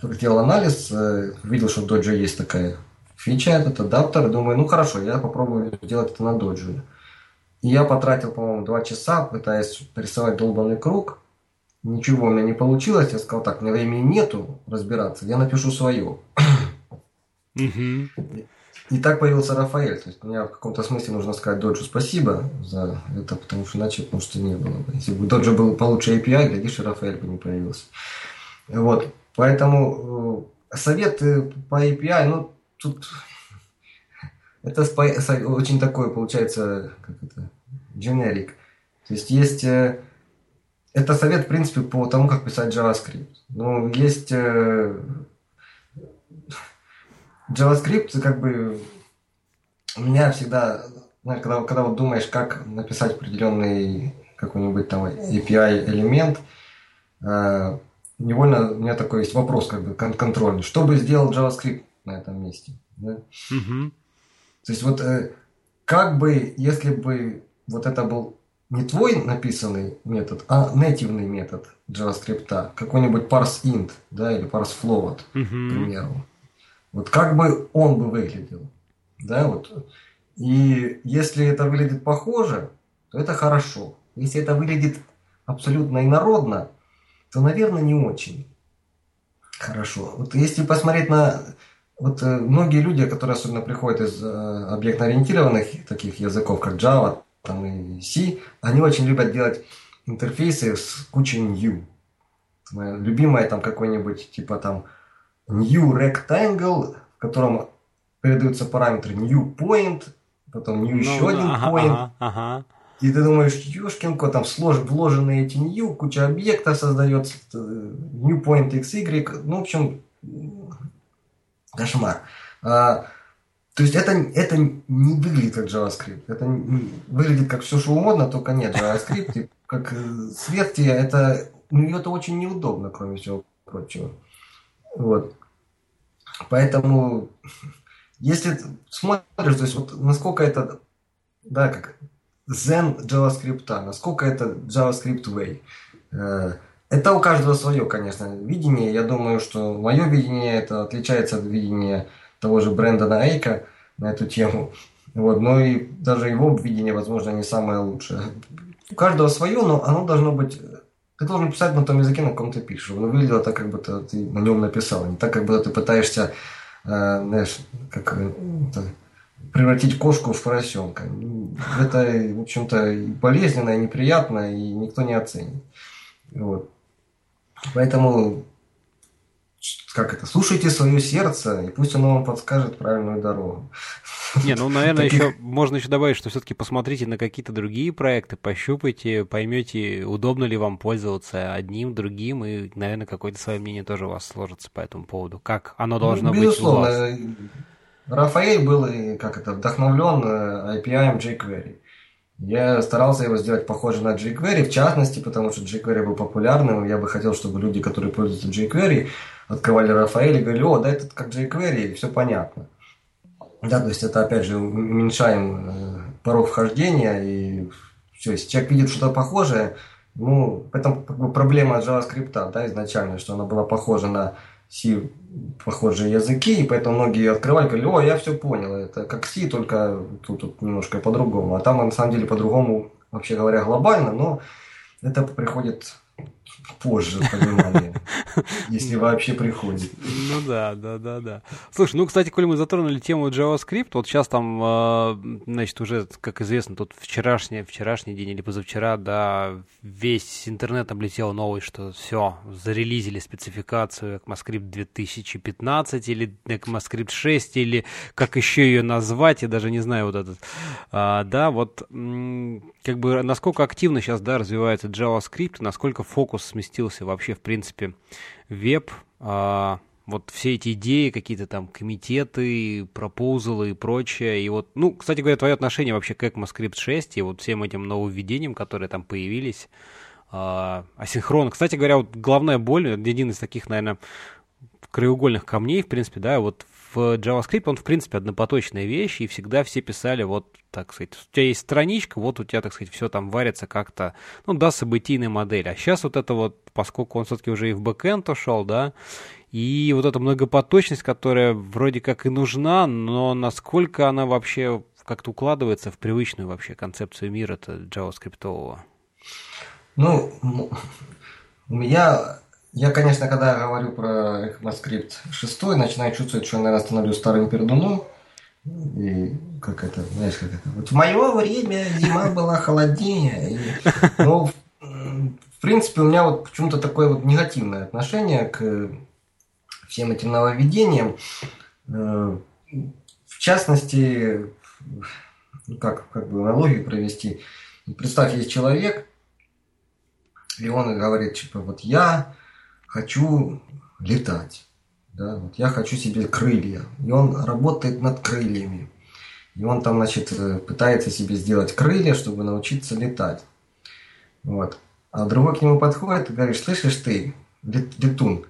Speaker 2: сделал анализ, э, видел, что в Доджо есть такая фича, этот адаптер, думаю, ну хорошо, я попробую сделать это на Доджо. И я потратил, по-моему, два часа, пытаясь рисовать долбанный круг. Ничего у меня не получилось. Я сказал, так, мне времени нету разбираться, я напишу свое. И так появился Рафаэль. То есть мне в каком-то смысле нужно сказать Доджу спасибо за это, потому что иначе, может, и не было бы. Если бы Доджу был получше API, глядишь, и Рафаэль бы не появился. Вот. Поэтому э, советы по API, ну, тут это очень такое, получается, как это, generic. То есть есть... Э, это совет, в принципе, по тому, как писать JavaScript. Ну, есть... Э, JavaScript, как бы, у меня всегда, когда, когда вот думаешь, как написать определенный какой-нибудь там API элемент, э, невольно у меня такой есть вопрос, как бы контрольный. Что бы сделал JavaScript на этом месте? Да? Mm-hmm. То есть вот э, как бы, если бы вот это был не твой написанный метод, а нативный метод JavaScript, какой-нибудь parseInt, да, или parseFloat, uh-huh. к примеру. Вот как бы он бы выглядел, да, вот. И если это выглядит похоже, то это хорошо. Если это выглядит абсолютно инородно, то, наверное, не очень хорошо. Вот если посмотреть на вот э, многие люди, которые особенно приходят из э, объектно-ориентированных таких языков, как Java, там и C, они очень любят делать интерфейсы с кучей new. Моя любимая там какой-нибудь типа там new rectangle, в котором передаются параметры new point, потом new ну, еще один ага, point. Ага, ага. И ты думаешь, ёшкин кот, там слож, вложенные эти new, куча объектов создается, э, new point xy, ну, в общем, кошмар. А, то есть это, это не выглядит как JavaScript. Это выглядит как все, что угодно, только нет JavaScript. Как э, сверхте, это, ну, это очень неудобно, кроме всего прочего. Вот. Поэтому, если смотришь, то есть вот насколько это, да, как Zen JavaScript, насколько это JavaScript Way. Э, это у каждого свое, конечно, видение. Я думаю, что мое видение это отличается от видения того же Брэндона Эйка на эту тему. Вот, но и даже его видение, возможно, не самое лучшее. У каждого свое, но оно должно быть... Ты должен писать на том языке, на каком ты пишешь. Чтобы оно выглядело так, как будто ты на нем написал. Не так, как будто ты пытаешься, э, знаешь, как это, превратить кошку в поросенка. Это, в общем-то, и болезненно, и неприятно, и никто не оценит. Вот. Поэтому как это, слушайте свое сердце, и пусть оно вам подскажет правильную дорогу.
Speaker 1: Не, ну, наверное, еще можно еще добавить, что все-таки посмотрите на какие-то другие проекты, пощупайте, поймете, удобно ли вам пользоваться одним, другим, и, наверное, какое-то свое мнение тоже у вас сложится по этому поводу. Как оно ну, должно ну, безусловно, быть у вас.
Speaker 2: Рафаэль был, как это, вдохновлен э, API jQuery. Я старался его сделать похожим на jQuery, в частности, потому что jQuery был популярным. Я бы хотел, чтобы люди, которые пользуются jQuery, открывали Рафаэль и говорили, о, да это как jQuery, все понятно. Да, то есть это, опять же, уменьшаем э, порог вхождения, и все, если человек видит что-то похожее, ну, бы проблема JavaScript, да, изначально, что она была похожа на C похожие языки, и поэтому многие открывали, говорили, о, я все понял, это как C, только тут, тут немножко по-другому. А там на самом деле по-другому, вообще говоря, глобально, но это приходит позже понимание, <laughs> если вообще приходит.
Speaker 1: Ну да, да, да, да. Слушай, ну, кстати, коли мы затронули тему JavaScript, вот сейчас там, а, значит, уже, как известно, тут вчерашний, вчерашний день или позавчера, да, весь интернет облетел новый, что все, зарелизили спецификацию ECMAScript 2015 или ECMAScript 6, или как еще ее назвать, я даже не знаю вот этот. А, да, вот как бы насколько активно сейчас, да, развивается JavaScript, насколько фокус сместился вообще, в принципе, веб, а, вот все эти идеи, какие-то там комитеты, пропозалы и прочее. И вот, ну, кстати говоря, твое отношение вообще к ECMAScript 6 и вот всем этим нововведениям, которые там появились, а, асинхрон. Кстати говоря, вот главная боль, один из таких, наверное, краеугольных камней, в принципе, да, вот в JavaScript он, в принципе, однопоточная вещь, и всегда все писали вот, так сказать, у тебя есть страничка, вот у тебя, так сказать, все там варится как-то, ну, да, событийная модель. А сейчас вот это вот, поскольку он все-таки уже и в бэкэнд ушел, да, и вот эта многопоточность, которая вроде как и нужна, но насколько она вообще как-то укладывается в привычную вообще концепцию мира это JavaScript?
Speaker 2: Ну, у меня я, конечно, когда говорю про ECMAScript 6, начинаю чувствовать, что я, наверное, становлюсь старым пердуном. И как это, знаешь, как это. Вот в мое время зима была холоднее. И, ну, в принципе, у меня вот почему-то такое вот негативное отношение к всем этим нововведениям. Э, в частности, ну, как, как бы аналогию провести. Представь, есть человек, и он говорит, типа, вот я хочу летать. Да, вот я хочу себе крылья. И он работает над крыльями. И он там, значит, э, пытается себе сделать крылья, чтобы научиться летать. Вот. А другой к нему подходит и говорит, слышишь ты, летун,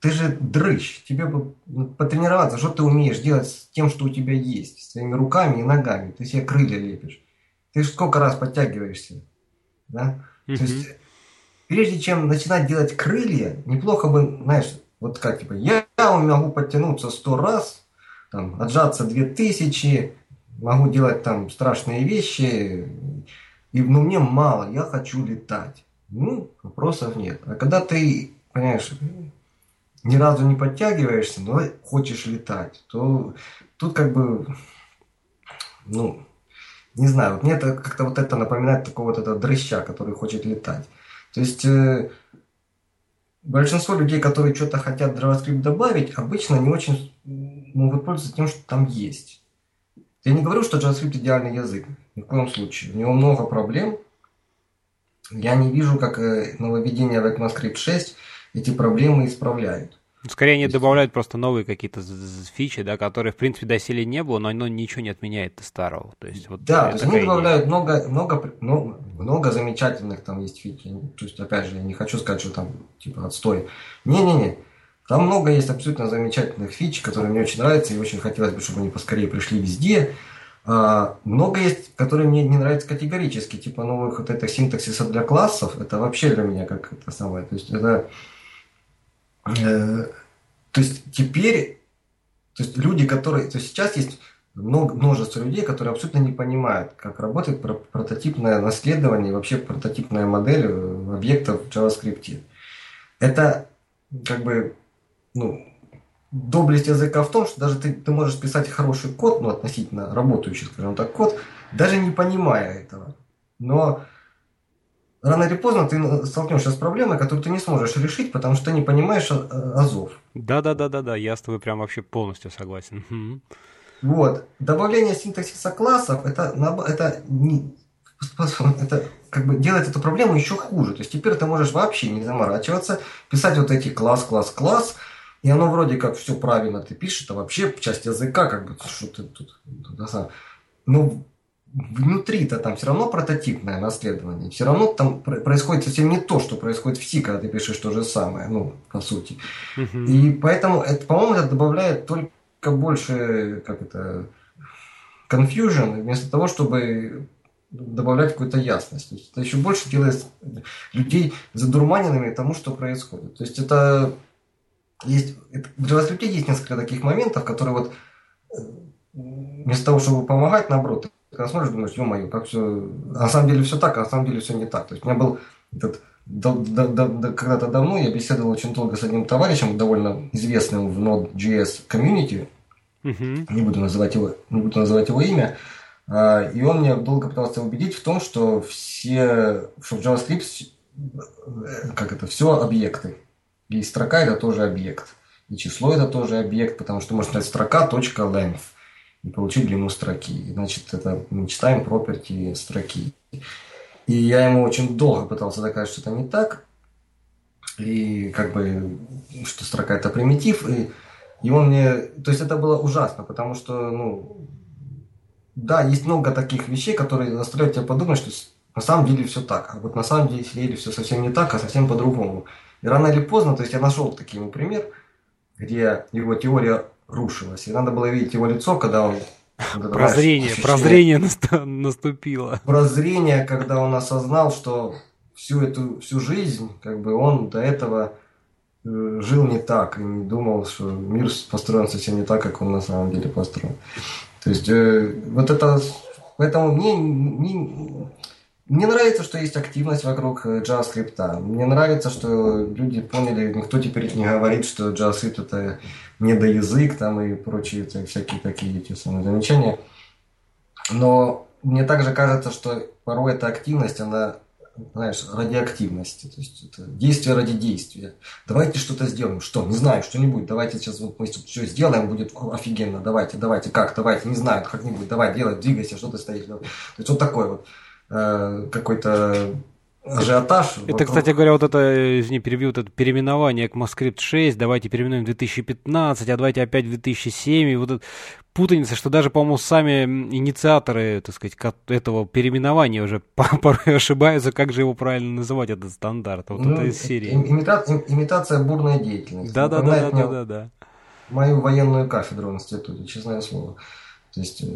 Speaker 2: ты же дрыщ, тебе бы ну, потренироваться, что ты умеешь делать с тем, что у тебя есть, своими руками и ногами. Ты себе крылья лепишь. Ты же сколько раз подтягиваешься. Да? Mm-hmm. То есть прежде чем начинать делать крылья, неплохо бы, знаешь, вот как типа, я могу подтянуться сто раз, там, отжаться две тысячи, могу делать там страшные вещи, и, ну, мне мало, я хочу летать. Ну, вопросов нет. А когда ты, понимаешь, ни разу не подтягиваешься, но хочешь летать, то тут как бы, ну, не знаю, вот мне это как-то вот это напоминает такого вот этого дрыща, который хочет летать. То есть э, большинство людей, которые что-то хотят JavaScript добавить, обычно не очень могут пользоваться тем, что там есть. Я не говорю, что JavaScript идеальный язык. Ни в коем случае. У него много проблем. Я не вижу, как э, нововведение в ECMAScript 6 эти проблемы исправляют.
Speaker 1: Скорее они добавляют просто новые какие-то фичи, да, которые, в принципе, доселе не было, но оно ничего не отменяет старого. То есть, вот
Speaker 2: да, то есть они добавляют много, много, много, много замечательных там есть фичи. То есть, опять же, я не хочу сказать, что там типа отстой. Не-не-не. Там много есть абсолютно замечательных фич, которые мне очень нравятся, и очень хотелось бы, чтобы они поскорее пришли везде. А, много есть, которые мне не нравятся категорически, типа новых вот это синтаксиса для классов, это вообще для меня как это самое. То есть это Э, то есть теперь, то есть люди, которые, то есть сейчас есть много, множество людей, которые абсолютно не понимают, как работает прототипное наследование и вообще прототипная модель э, объектов в JavaScript. Это как бы, ну, доблесть языка в том, что даже ты, ты можешь писать хороший код, ну, относительно работающий, скажем так, код, даже не понимая этого. Но рано или поздно ты столкнешься с проблемой, которую ты не сможешь решить, потому что ты не понимаешь а, азов.
Speaker 1: Да-да-да-да-да, я с тобой прям вообще полностью согласен.
Speaker 2: Вот. Добавление синтаксиса классов, это, это, не, <laughs> это как бы делает эту проблему еще хуже. То есть теперь ты можешь вообще не заморачиваться, писать вот эти класс, класс, класс, и оно вроде как все правильно ты пишешь, это вообще часть языка, как бы, что ты тут, ну, внутри-то там все равно прототипное наследование, все равно там происходит совсем не то, что происходит в C, когда ты пишешь то же самое, ну, по сути. Uh-huh. И поэтому, это, по-моему, это добавляет только больше, как это, confusion, вместо того, чтобы добавлять какую-то ясность. То есть это еще больше делает людей задурманенными тому, что происходит. То есть это есть, это, в JavaScript есть несколько таких моментов, которые вот э, вместо того, чтобы помогать, наоборот, когда смотришь, думаешь, ё-моё, как все... На самом деле все так, а на самом деле все не так. То есть у меня был этот когда-то давно я беседовал очень долго с одним товарищем, довольно известным в Node.js комьюнити. Uh-huh. Не буду называть его, не буду называть его имя. А, и он мне долго пытался убедить в том, что все, что в JavaScript как это, все объекты. И строка это тоже объект. И число это тоже объект, потому что можно сказать строка, точка, length и получить длину строки. Значит, это мы читаем property строки. И я ему очень долго пытался доказать, что это не так. И как бы, что строка это примитив. И, и он мне... То есть это было ужасно, потому что, ну, да, есть много таких вещей, которые заставляют тебя подумать, что на самом деле все так. А вот на самом деле все совсем не так, а совсем по-другому. И рано или поздно, то есть я нашел такой пример, где его теория рушилось. И надо было видеть его лицо, когда он...
Speaker 1: Когда, прозрение, знаешь, прозрение наступило.
Speaker 2: Прозрение, когда он осознал, что всю эту всю жизнь, как бы он до этого э, жил не так и не думал, что мир построен совсем не так, как он на самом деле построен. То есть э, вот это, поэтому мне, мне мне нравится, что есть активность вокруг э, JavaScript. Мне нравится, что люди поняли, никто теперь не говорит, что JavaScript это недоязык там и прочие всякие такие эти самые замечания. Но мне также кажется, что порой эта активность, она, знаешь, ради активности. То есть это действие ради действия. Давайте что-то сделаем. Что? Не знаю, что-нибудь. Давайте сейчас вот мы все сделаем, будет офигенно. Давайте, давайте, как, давайте, не знаю, как-нибудь. Давай, делай, двигайся, что ты стоишь. То есть вот такое вот. Э, какой-то ажиотаж.
Speaker 1: Это, вокруг. кстати говоря, вот это, извини, перебью, вот это переименование к Москрипт 6, давайте переименуем в 2015, а давайте опять в 2007, и вот эта путаница, что даже, по-моему, сами инициаторы, так сказать, этого переименования уже <laughs> порой ошибаются, как же его правильно называть, этот стандарт, вот ну, это из серии.
Speaker 2: Имитация, имитация бурной деятельности.
Speaker 1: Да-да-да-да-да.
Speaker 2: Мою военную кафедру в институте, честное слово. То есть э,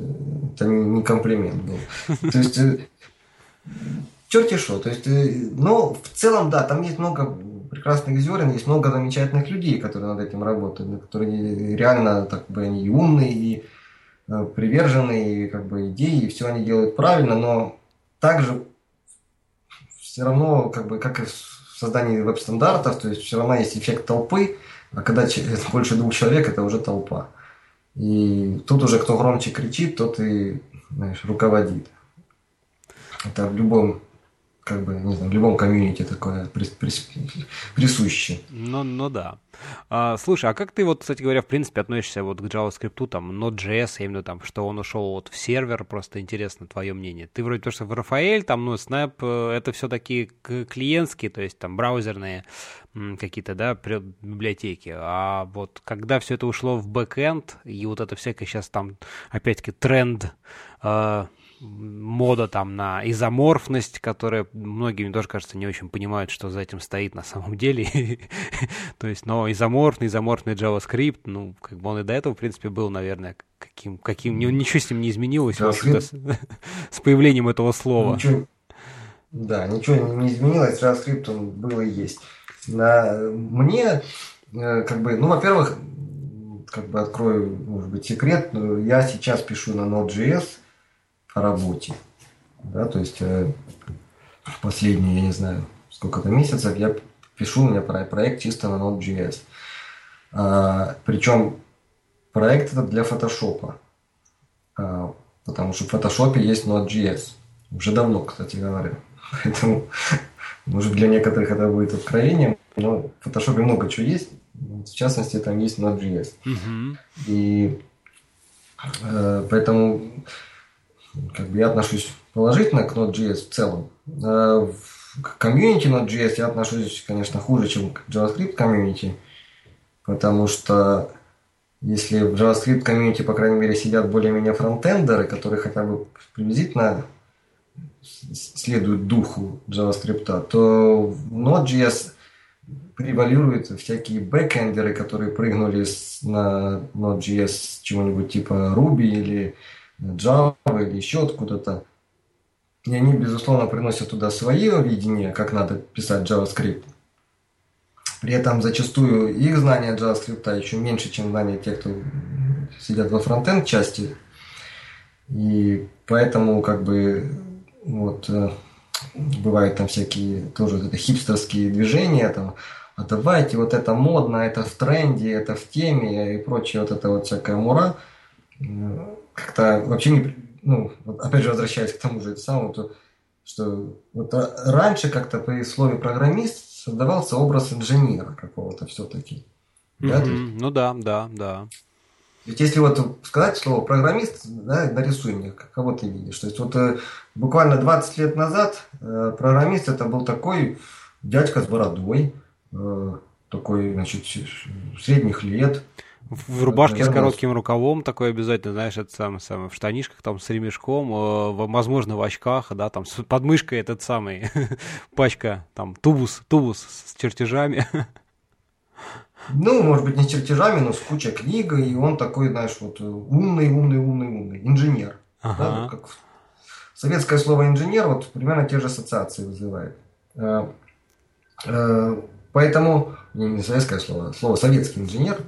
Speaker 2: это не комплимент был. То есть э, черти что. То есть, э, но в целом, да, там есть много прекрасных зерен, есть много замечательных людей, которые над этим работают, которые реально так бы они умные, и э, приверженные как бы идеи, и все они делают правильно, но также все равно, как бы, как и в создании веб-стандартов, то есть все равно есть эффект толпы, а когда <laughs> больше двух человек, это уже толпа. И тут уже кто громче кричит, тот и знаешь, руководит. Это в любом как бы, не знаю, в любом комьюнити такое присуще.
Speaker 1: Ну, ну да. А, слушай, а как ты вот, кстати говоря, в принципе относишься вот к JavaScript, там, Node.js, виду, там, что он ушел вот в сервер, просто интересно твое мнение. Ты вроде то, что в Рафаэль, там, ну, Snap, э, это все таки клиентские, то есть там браузерные какие-то, да, библиотеки. А вот когда все это ушло в бэкэнд, и вот это всякое сейчас там, опять-таки, тренд э, мода там на изоморфность, которая многими тоже, кажется, не очень понимают, что за этим стоит на самом деле. <laughs> То есть, но изоморфный, изоморфный JavaScript, ну, как бы он и до этого, в принципе, был, наверное, каким, каким ничего с ним не изменилось, с, <laughs> с появлением этого слова.
Speaker 2: Ничего, да, ничего не изменилось, JavaScript он был и есть. На, мне, э, как бы, ну, во-первых, как бы открою, может быть, секрет, я сейчас пишу на Node.js, работе. Да, то есть э, последние, я не знаю, сколько-то месяцев я пишу, у меня проект чисто на Node.js. А, причем проект этот для фотошопа. А, потому что в фотошопе есть Node.js. Уже давно, кстати говоря. <laughs> Поэтому, может, для некоторых это будет откровением, но в фотошопе много чего есть. В частности, там есть Node.js. Uh-huh. И э, поэтому как бы я отношусь положительно к Node.js в целом. А к комьюнити Node.js я отношусь, конечно, хуже, чем к JavaScript комьюнити, потому что если в JavaScript комьюнити, по крайней мере, сидят более-менее фронтендеры, которые хотя бы приблизительно следуют духу JavaScript, то в Node.js превалируют всякие бэкэндеры, которые прыгнули на Node.js чего-нибудь типа Ruby или Java или еще откуда-то. И они, безусловно, приносят туда свое видение, как надо писать JavaScript. При этом зачастую их знания JavaScript еще меньше, чем знания тех, кто сидят во фронтенд части. И поэтому как бы вот э, бывают там всякие тоже это хипстерские движения, там, а давайте вот это модно, это в тренде, это в теме и прочее вот это вот всякая мура как-то вообще не... Ну, опять же, возвращаясь к тому же самому, то, что вот раньше как-то при слове программист создавался образ инженера какого-то все-таки.
Speaker 1: Да? Mm-hmm. Ну да, да, да.
Speaker 2: Ведь если вот сказать слово программист, да, нарисуй мне, кого ты видишь. То есть вот э, буквально 20 лет назад э, программист это был такой дядька с бородой, э, такой, значит, средних лет,
Speaker 1: в рубашке с коротким рукавом такой обязательно, знаешь, это самое, самое в штанишках там с ремешком, э, возможно, в очках, да, там с подмышкой этот самый, <laughs> пачка, там, тубус, тубус с чертежами.
Speaker 2: Ну, может быть, не с чертежами, но с кучей книг, и он такой, знаешь, вот умный, умный, умный, умный, инженер. Ага. Да, как советское слово инженер вот примерно те же ассоциации вызывает. Э, э, поэтому, не советское слово, слово советский инженер,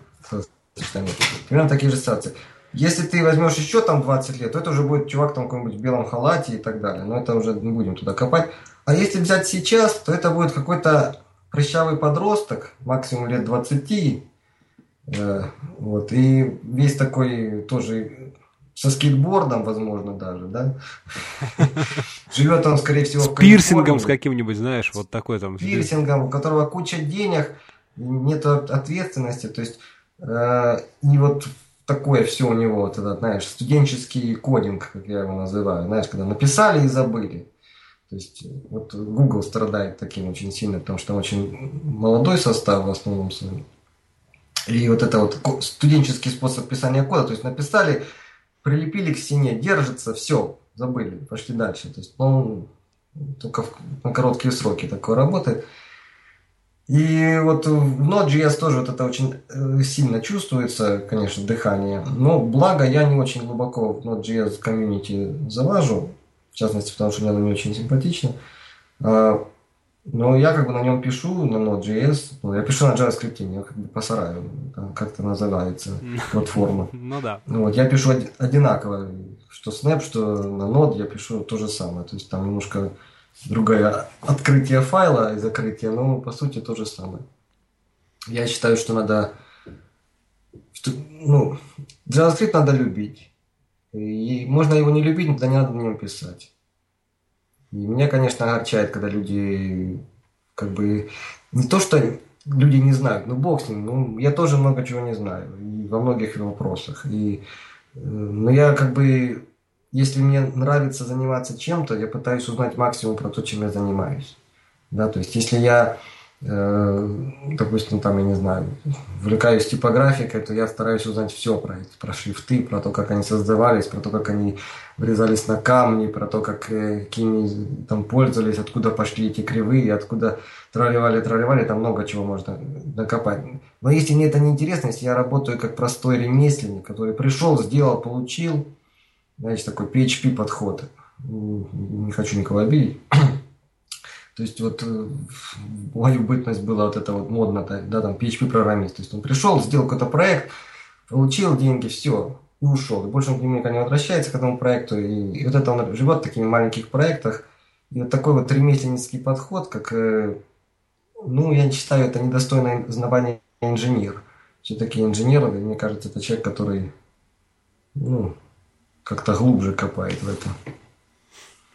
Speaker 2: Примерно такие же ситуации. Если ты возьмешь еще там 20 лет, то это уже будет чувак там какой-нибудь в белом халате и так далее. Но это уже не будем туда копать. А если взять сейчас, то это будет какой-то прыщавый подросток, максимум лет 20. Э, вот, и весь такой тоже со скейтбордом, возможно, даже, да? <laughs> Живет он, скорее всего,
Speaker 1: в пирсингом с каким-нибудь, знаешь, вот такой там.
Speaker 2: Пирсингом, у которого куча денег, нет ответственности. То есть и вот такое все у него, вот этот, знаешь, студенческий кодинг, как я его называю, знаешь, когда написали и забыли. То есть вот Google страдает таким очень сильно, потому что очень молодой состав в основном своем. И вот это вот студенческий способ писания кода, то есть написали, прилепили к стене, держится, все, забыли, пошли дальше. То есть, ну, только на короткие сроки такое работает. И вот в Node.js тоже вот это очень э, сильно чувствуется, конечно, дыхание. Но благо я не очень глубоко в Node.js комьюнити залажу, в частности, потому что мне оно не очень симпатично. А, но я как бы на нем пишу, на Node.js. Ну, я пишу на JavaScript, мне как бы по сараю, как это называется, платформа. <laughs>
Speaker 1: Ну да.
Speaker 2: Ну, вот я пишу одинаково, что Snap, что на Node я пишу то же самое. То есть там немножко другое открытие файла и закрытие, но по сути то же самое. Я считаю, что надо... Что, ну, JavaScript надо любить. И можно его не любить, но не надо на нем писать. И меня, конечно, огорчает, когда люди как бы не то, что люди не знают, ну бог с ним, ну я тоже много чего не знаю и во многих вопросах. И, э, но я как бы, если мне нравится заниматься чем-то, я пытаюсь узнать максимум про то, чем я занимаюсь. Да, то есть если я Э, допустим, там, я не знаю, увлекаюсь типографикой, то я стараюсь узнать все про эти, про шрифты, про то, как они создавались, про то, как они врезались на камни, про то, как, э, какими там пользовались, откуда пошли эти кривые, откуда тролливали, тролливали, там много чего можно накопать. Но если мне это не интересно, если я работаю как простой ремесленник, который пришел, сделал, получил, значит, такой PHP подход, не хочу никого обидеть, <clears throat> то есть вот э, мою бытность была вот это вот модно, да, там PHP-программист. То есть он пришел, сделал какой-то проект, получил деньги, все, и ушел. И больше он к нему никогда не возвращается, к этому проекту. И, и вот это он живет в таких маленьких проектах. И вот такой вот ремесленнический подход, как, э, ну, я считаю, это недостойное знавание инженер. Все-таки инженер, мне кажется, это человек, который, ну, как-то глубже копает в этом.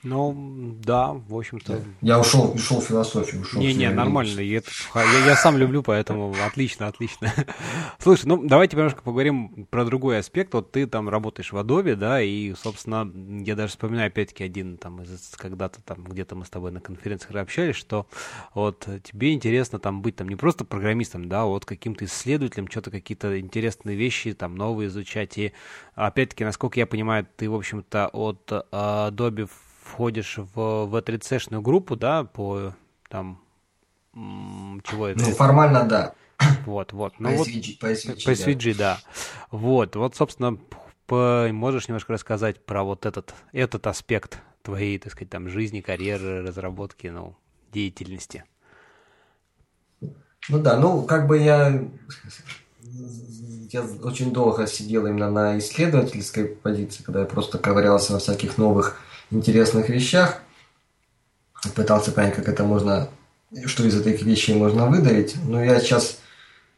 Speaker 1: Ну, да, в общем-то.
Speaker 2: Я ушел, ушел в философию. Ушел
Speaker 1: Не-не, нормально. Я, я, я сам люблю, поэтому отлично, отлично. <laughs> Слушай, ну давайте немножко поговорим про другой аспект. Вот ты там работаешь в Adobe, да, и, собственно, я даже вспоминаю опять-таки один там из когда-то там где-то мы с тобой на конференциях общались, что вот тебе интересно там быть там не просто программистом, да, а вот каким-то исследователем, что-то какие-то интересные вещи там новые изучать. И опять-таки, насколько я понимаю, ты, в общем-то, от Adobe входишь в, в 3 группу, да, по там чего это?
Speaker 2: Ну, формально, да.
Speaker 1: Вот, вот.
Speaker 2: Ну, по SVG, вот, по SVG,
Speaker 1: по SVG да. да. Вот, вот, собственно, по, можешь немножко рассказать про вот этот, этот аспект твоей, так сказать, там, жизни, карьеры, разработки, ну, деятельности?
Speaker 2: Ну да, ну, как бы я, я очень долго сидел именно на исследовательской позиции, когда я просто ковырялся во всяких новых интересных вещах. Пытался понять, как это можно, что из этих вещей можно выдавить. Но я сейчас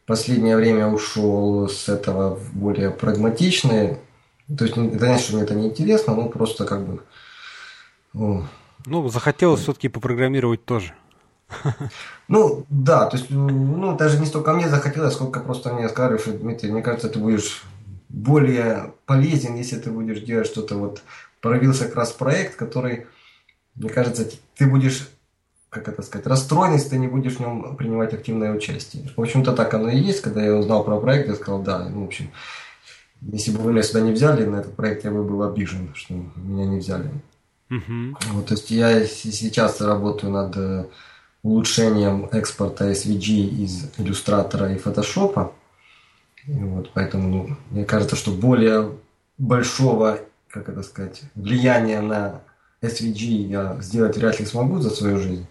Speaker 2: в последнее время ушел с этого в более прагматичные. То есть, это не что мне это не интересно, но просто как бы...
Speaker 1: Ну, ну захотелось все-таки попрограммировать тоже.
Speaker 2: Ну, да, то есть, ну, даже не столько мне захотелось, сколько просто мне сказали, что, Дмитрий, мне кажется, ты будешь более полезен, если ты будешь делать что-то вот проявился как раз проект, который, мне кажется, ты будешь, как это сказать, расстроен, если ты не будешь в нем принимать активное участие. В общем-то, так оно и есть. Когда я узнал про проект, я сказал, да, ну, в общем, если бы вы меня сюда не взяли на этот проект, я бы был обижен, что меня не взяли. Uh-huh. Вот, то есть я сейчас работаю над э, улучшением экспорта SVG из иллюстратора и фотошопа. вот, поэтому ну, мне кажется, что более большого как это сказать, влияние на SVG я сделать вряд ли смогу за свою жизнь.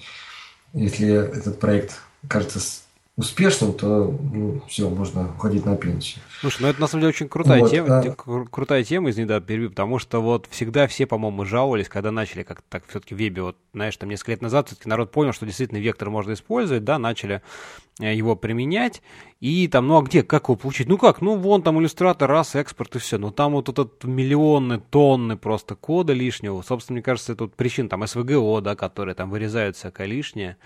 Speaker 2: Если этот проект кажется успешным, то ну, все, можно уходить на пенсию.
Speaker 1: Слушай, ну это на самом деле очень крутая вот, тема, а... крутая тема, извини, да, перебью, потому что вот всегда все, по-моему, жаловались, когда начали как-то так все-таки в вебе, вот, знаешь, там несколько лет назад все-таки народ понял, что действительно вектор можно использовать, да, начали э, его применять, и там, ну а где, как его получить? Ну как, ну вон там иллюстратор, раз, экспорт и все, но там вот этот миллионы, тонны просто кода лишнего, собственно, мне кажется, это вот причин, там SVGO, да, которые там вырезают всякое лишнее,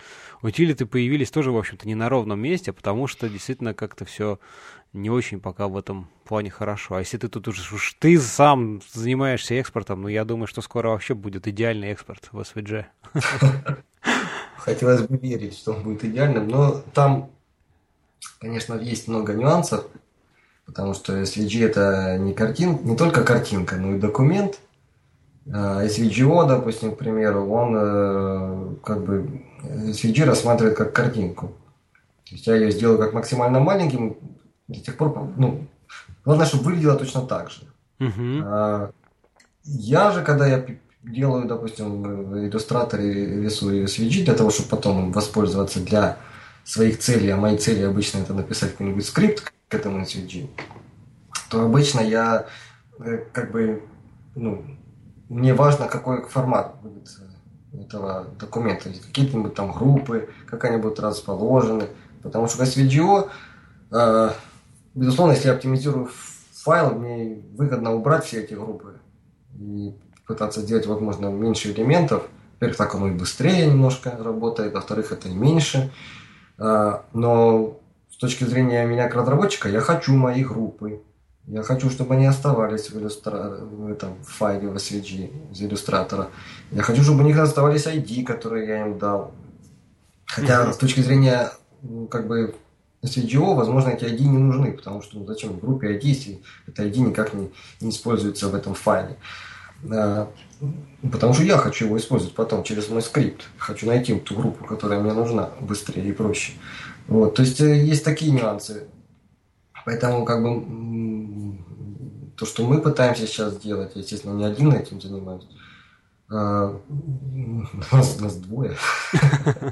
Speaker 1: утилиты появились тоже, в общем-то, не на ровном месте, потому что действительно как-то все не очень пока в этом плане хорошо. А если ты тут уж, уж ты сам занимаешься экспортом, ну я думаю, что скоро вообще будет идеальный экспорт в SVG. <laughs>
Speaker 2: Хотелось бы верить, что он будет идеальным, но там, конечно, есть много нюансов, потому что SVG это не картин, не только картинка, но и документ. А SVGO, допустим, к примеру, он э, как бы SVG рассматривает как картинку. То есть я ее сделал как максимально маленьким, до тех пор, ну, главное, чтобы выглядело точно так же. Uh-huh. Я же, когда я делаю, допустим, в иллюстраторе рисую SVG для того, чтобы потом воспользоваться для своих целей, а мои цели обычно это написать какой-нибудь скрипт к этому SVG, то обычно я э, как бы, ну, мне важно, какой формат будет этого документа. Какие-нибудь там группы, как они будут расположены. Потому что SVGO Безусловно, если я оптимизирую файл, мне выгодно убрать все эти группы и пытаться сделать, возможно, меньше элементов, во-первых, так оно и быстрее немножко работает, во-вторых, это и меньше. А, но с точки зрения меня как разработчика, я хочу мои группы. Я хочу, чтобы они оставались в, иллюстра... в этом файле в SVG из иллюстратора. Я хочу, чтобы у них оставались ID, которые я им дал. Хотя mm-hmm. с точки зрения ну, как бы SVGO, возможно, эти ID не нужны, потому что ну, зачем в группе ID, если это ID никак не, не используется в этом файле. А, потому что я хочу его использовать потом через мой скрипт. Хочу найти ту группу, которая мне нужна быстрее и проще. Вот, то есть э, есть такие нюансы. Поэтому как бы то, что мы пытаемся сейчас сделать, я, естественно, не один этим занимаюсь. А, <laughs> нас, нас двое. <laughs>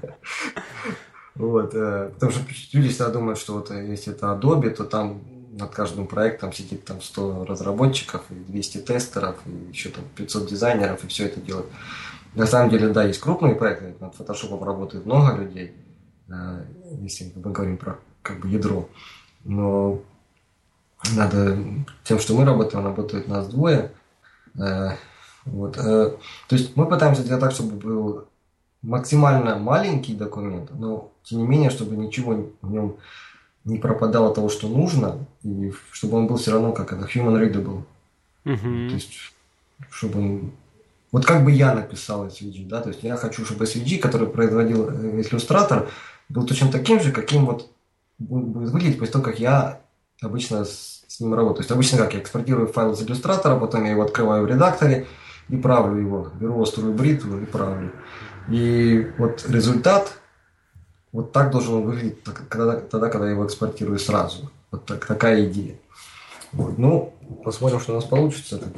Speaker 2: Вот, э, потому что люди всегда думают, что вот э, если это Adobe, то там над каждым проектом сидит там 100 разработчиков и 200 тестеров и еще там 500 дизайнеров и все это делают. На самом деле, да, есть крупные проекты, над Photoshop работает много людей, э, если мы говорим про как бы ядро. Но надо тем, что мы работаем, работает нас двое. Вот. То есть мы пытаемся сделать так, чтобы был максимально маленький документ, но тем не менее, чтобы ничего в нем не пропадало того, что нужно, и чтобы он был все равно как это human readable. Uh-huh. То есть, чтобы он... Вот как бы я написал SVG, да, то есть я хочу, чтобы SVG, который производил э, иллюстратор, был точно таким же, каким вот будет выглядеть после того, как я обычно с, с ним работаю. То есть обычно как я экспортирую файл из иллюстратора, потом я его открываю в редакторе и правлю его, беру острую бритву и правлю. И вот результат вот так должен выглядеть когда, тогда, когда я его экспортирую сразу. Вот так, такая идея. Вот. Ну, посмотрим, что у нас получится. Как.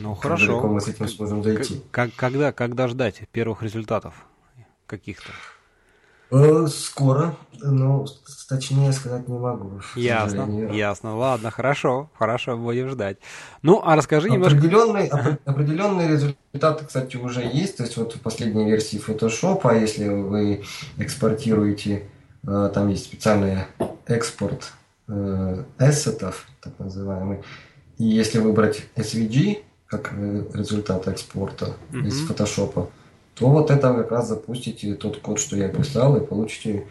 Speaker 1: Ну, хорошо. Далеко
Speaker 2: мы с этим сможем зайти.
Speaker 1: Как, когда, когда ждать первых результатов каких-то?
Speaker 2: Э, скоро, но точнее сказать не могу.
Speaker 1: Ясно, ясно. Ладно, хорошо, хорошо, будем ждать. Ну, а расскажи
Speaker 2: немножко... Определенный, определенные результаты, кстати, уже есть. То есть вот в последней версии Photoshop, а если вы экспортируете, э, там есть специальный экспорт э, эссетов, так называемый. И если выбрать SVG как результат экспорта mm-hmm. из Photoshop, то вот это как раз запустите тот код, что я писал, и получите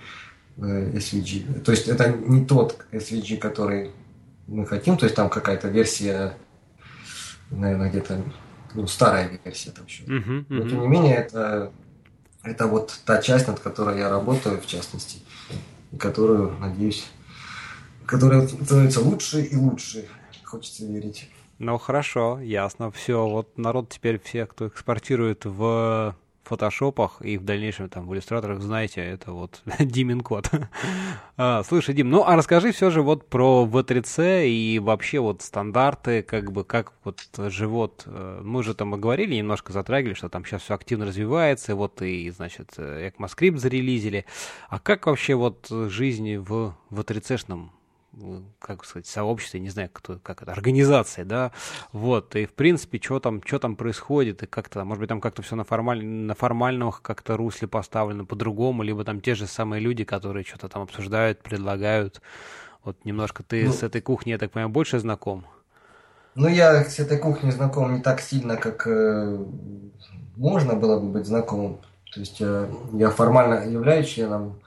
Speaker 2: э, SVG. То есть это не тот SVG, который мы хотим, то есть там какая-то версия, наверное, где-то ну, старая версия там еще. Uh-huh, uh-huh. Но тем не менее, это, это вот та часть, над которой я работаю, в частности, и которую, надеюсь, которая становится лучше и лучше, хочется верить.
Speaker 1: Ну хорошо, ясно. Все, вот народ теперь все, кто экспортирует в фотошопах и в дальнейшем там в иллюстраторах, знаете, это вот <laughs> Димин код. <laughs> а, слушай, Дим, ну а расскажи все же вот про V3C и вообще вот стандарты, как бы как вот живот. Э, мы же там говорили, немножко затрагивали, что там сейчас все активно развивается, вот и, значит, ECMAScript зарелизили. А как вообще вот жизнь в V3C-шном как сказать, сообщество, не знаю, кто, как это, организация, да, вот, и, в принципе, что там, что там происходит, и как-то, может быть, там как-то все на, формаль, на формальном как-то русле поставлено по-другому, либо там те же самые люди, которые что-то там обсуждают, предлагают, вот немножко ты ну, с этой кухней, я так понимаю, больше знаком?
Speaker 2: Ну, я с этой кухней знаком не так сильно, как э, можно было бы быть знакомым. То есть э, я формально являюсь членом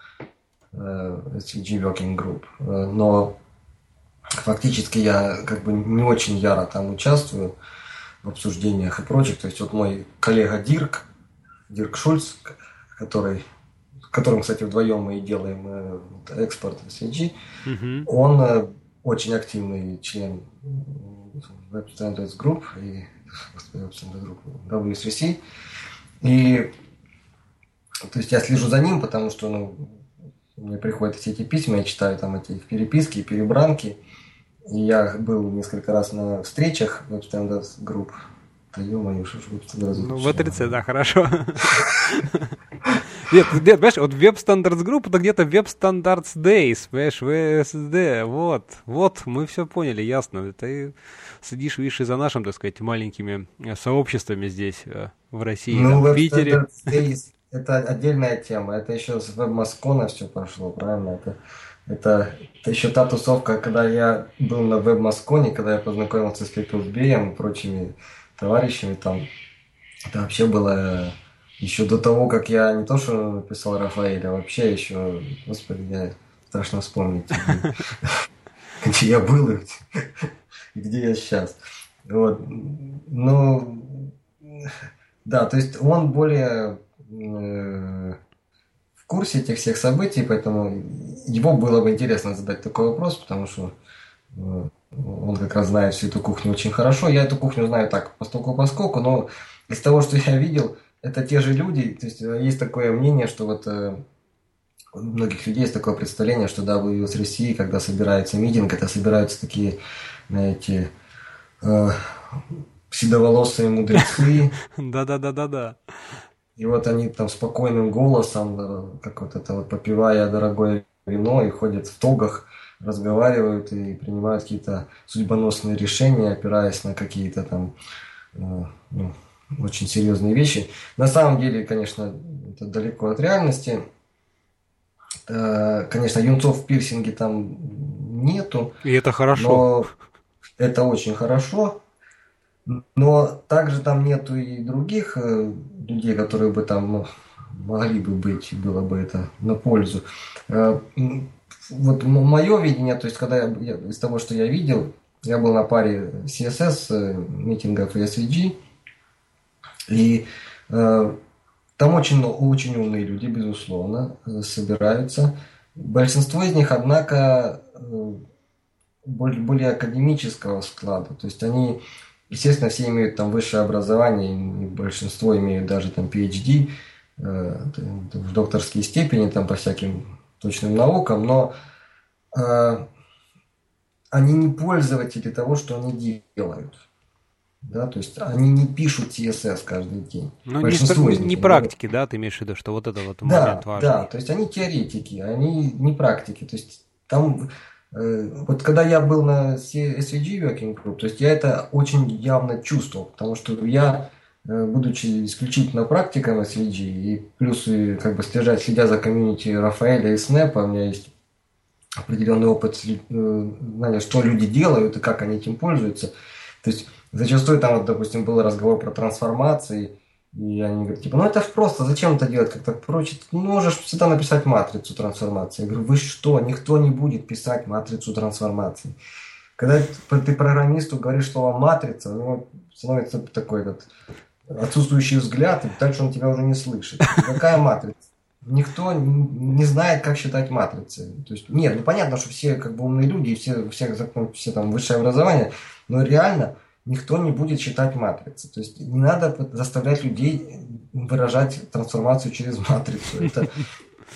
Speaker 2: SVG Working Group. Э, но фактически я как бы не очень яро там участвую в обсуждениях и прочих. То есть вот мой коллега Дирк, Дирк Шульц, который, которым, кстати, вдвоем мы и делаем э, экспорт SVG, mm-hmm. он э, очень активный член Web Standards Group и Web Standards Group WSVC. И то есть я слежу за ним, потому что ну, мне приходят все эти письма, я читаю там эти переписки, перебранки. И я был несколько раз на встречах Standards Group. Да ё-моё, что ж Standards
Speaker 1: Ну, в 30 да, хорошо. <laughs> Нет, нет, понимаешь, вот Web Standards Group это где-то Web Standards Days, понимаешь, VSD, вот, вот, мы все поняли, ясно. Ты сидишь, видишь, и за нашим, так сказать, маленькими сообществами здесь, э, в России, ну, в Питере.
Speaker 2: Days это отдельная тема. Это еще с веб-маскона все прошло, правильно? Это, это, это еще та тусовка, когда я был на веб-масконе, когда я познакомился с Пепелсбеем и прочими товарищами там. Это вообще было еще до того, как я не то что писал Рафаэля, вообще еще, господи, я страшно вспомнить, <laughs> где я был и где я сейчас. Вот. Ну, да, то есть он более э, в курсе этих всех событий, поэтому его было бы интересно задать такой вопрос, потому что э, он как раз знает всю эту кухню очень хорошо. Я эту кухню знаю так, постольку поскольку, но из того, что я видел, это те же люди. То есть э, есть такое мнение, что вот э, у многих людей есть такое представление, что да, в России, когда собирается митинг, это собираются такие, знаете, э, седоволосые мудрецы. <laughs>
Speaker 1: Да-да-да-да-да.
Speaker 2: И вот они там спокойным голосом, э, как вот это вот попивая дорогое вино и ходят в тогах, разговаривают и принимают какие-то судьбоносные решения, опираясь на какие-то там э, ну, очень серьезные вещи. На самом деле, конечно, это далеко от реальности. Э, конечно, юнцов в пирсинге там нету.
Speaker 1: И это хорошо.
Speaker 2: Но это очень хорошо. Но также там нету и других э, людей, которые бы там могли бы быть, было бы это на пользу. Э, вот мое видение, то есть когда я, из того, что я видел, я был на паре CSS, митингов и SVG, и э, там очень, очень умные люди, безусловно, собираются. Большинство из них, однако, э, более, более академического склада. То есть они, естественно, все имеют там высшее образование, и большинство имеют даже там PhD, э, в докторские степени там по всяким точным наукам, но э, они не пользователи того, что они делают. Да, то есть они не пишут CSS каждый день.
Speaker 1: Ну, не, не, практики, да, ты имеешь в виду, что вот это вот
Speaker 2: да, момент важный. Да, то есть они теоретики, они не практики. То есть там, вот когда я был на SVG Working Group, то есть я это очень явно чувствовал, потому что я, э, будучи исключительно практиком SVG, и плюс и, как бы следя, следя за комьюнити Рафаэля и Снэпа, у меня есть определенный опыт э, знания, что люди делают и как они этим пользуются. То есть Зачастую там, вот, допустим, был разговор про трансформации, и они говорят, типа, ну это просто, зачем это делать как-то проще? Ты можешь всегда написать матрицу трансформации. Я говорю, вы что, никто не будет писать матрицу трансформации. Когда ты программисту говоришь слово матрица, у него становится такой этот отсутствующий взгляд, и дальше он тебя уже не слышит. Какая матрица? Никто не знает, как считать матрицы. То есть, нет, ну понятно, что все как бы умные люди, все, все, все там высшее образование, но реально никто не будет считать матрицы. То есть не надо заставлять людей выражать трансформацию через <laughs> матрицу. Это,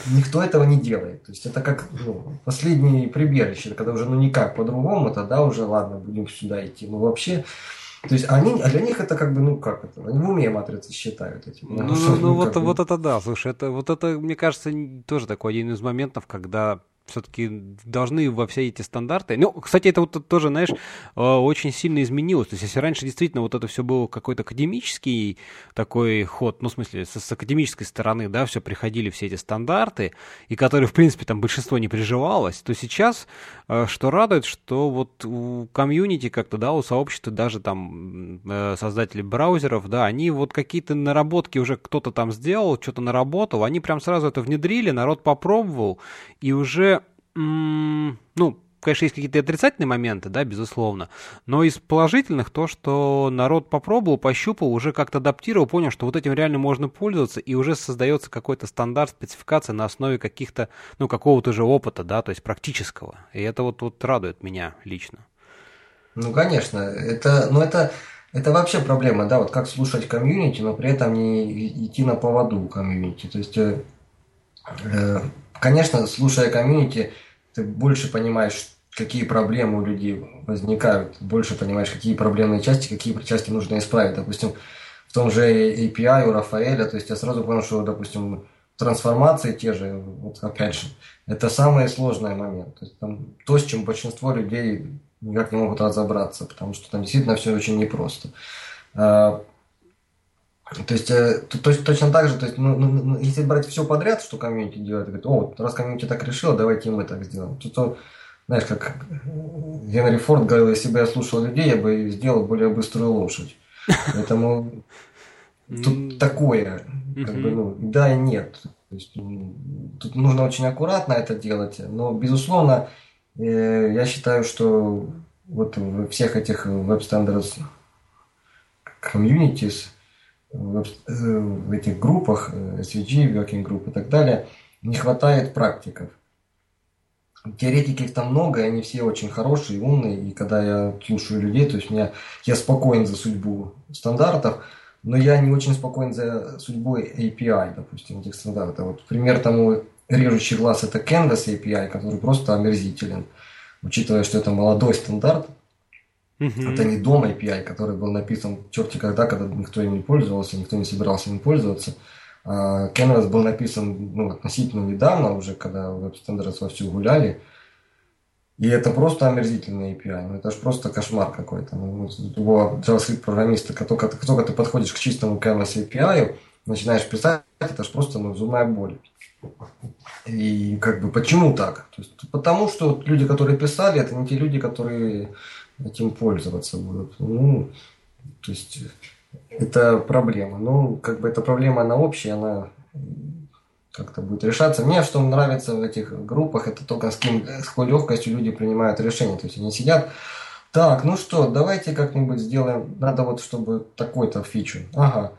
Speaker 2: никто этого не делает. То есть это как ну, последнее прибежище, когда уже ну никак по-другому, тогда уже ладно, будем сюда идти. Но вообще то есть они, а для них это как бы, ну как это, они в уме матрицы считают эти. <laughs>
Speaker 1: Ну, ну, ну, ну вот, бы... вот это да, слушай, это, вот это, мне кажется, тоже такой один из моментов, когда все-таки должны во все эти стандарты. Ну, кстати, это вот тоже, знаешь, э, очень сильно изменилось. То есть, если раньше действительно вот это все было какой-то академический такой ход, ну, в смысле, с, с академической стороны, да, все приходили все эти стандарты, и которые, в принципе, там большинство не приживалось, то сейчас, э, что радует, что вот у комьюнити как-то, да, у сообщества, даже там э, создатели браузеров, да, они вот какие-то наработки уже кто-то там сделал, что-то наработал, они прям сразу это внедрили, народ попробовал, и уже ну, конечно, есть какие-то отрицательные моменты, да, безусловно, но из положительных то, что народ попробовал, пощупал, уже как-то адаптировал, понял, что вот этим реально можно пользоваться, и уже создается какой-то стандарт, спецификация на основе каких-то, ну, какого-то же опыта, да, то есть практического. И это вот, вот радует меня лично.
Speaker 2: Ну, конечно, это, ну, это, это вообще проблема, да, вот как слушать комьюнити, но при этом не идти на поводу комьюнити. То есть, э, э конечно, слушая комьюнити, ты больше понимаешь, какие проблемы у людей возникают, больше понимаешь, какие проблемные части, какие части нужно исправить. Допустим, в том же API у Рафаэля, то есть я сразу понял, что, допустим, трансформации те же, вот опять же, это самый сложный момент. То есть там то, с чем большинство людей никак не могут разобраться, потому что там действительно все очень непросто. А, то есть, э, то, то, точно так же, то есть, ну, ну, ну, если брать все подряд, что комьюнити делает, говорит, о, раз комьюнити так решило, давайте и мы так сделаем. То, то, знаешь, как Генри Форд говорил, если бы я слушал людей, я бы сделал более быструю лошадь. Поэтому <laughs> Тут такое, как бы, ну, да и нет. То есть, тут нужно очень аккуратно это делать, но, безусловно, э, я считаю, что вот в всех этих Standards communities, в, э, в этих группах, э, SVG, Working Group и так далее, не хватает практиков. Теоретики там много, и они все очень хорошие, умные, и когда я слушаю людей, то есть меня, я спокоен за судьбу стандартов, но я не очень спокоен за судьбой API, допустим, этих стандартов. Вот пример тому режущий глаз это Canvas API, который просто омерзителен, учитывая, что это молодой стандарт, mm Это не дом API, который был написан черти когда, когда никто им не пользовался, никто не собирался им пользоваться. А Canvas был написан ну, относительно недавно, уже когда Standards вовсю гуляли. И это просто омерзительный API. Ну, это же просто кошмар какой-то. Ну, любого JavaScript-программиста, как только, как только ты подходишь к чистому Canvas API, начинаешь писать, это же просто ну, зубная боль. И как бы почему так? То есть, потому что люди, которые писали, это не те люди, которые этим пользоваться будут. Ну, то есть это проблема. Ну, как бы эта проблема, она общая, она как-то будет решаться. Мне что нравится в этих группах, это только с, кем, с какой легкостью люди принимают решения. То есть они сидят, так, ну что, давайте как-нибудь сделаем, надо вот, чтобы такой-то фичу. Ага,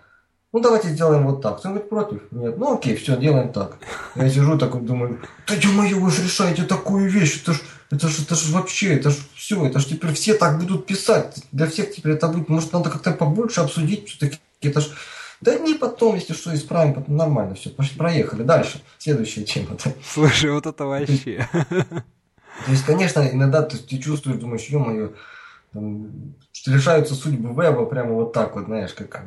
Speaker 2: ну давайте сделаем вот так. Кто-нибудь против? Нет. Ну окей, все, делаем так. Я сижу такой, думаю, да ё-моё, вы же решаете такую вещь, это ж, это ж, это ж вообще, это ж все, это ж теперь все так будут писать. Для всех теперь это будет, может, надо как-то побольше обсудить все-таки. Это ж, да не потом, если что, исправим, потом нормально все. Проехали. Дальше. Следующая тема. <laughs>
Speaker 1: Слушай, вот это вообще.
Speaker 2: То есть, конечно, иногда ты, ты чувствуешь, думаешь, ё-моё, что решаются судьбы веба прямо вот так вот, знаешь, как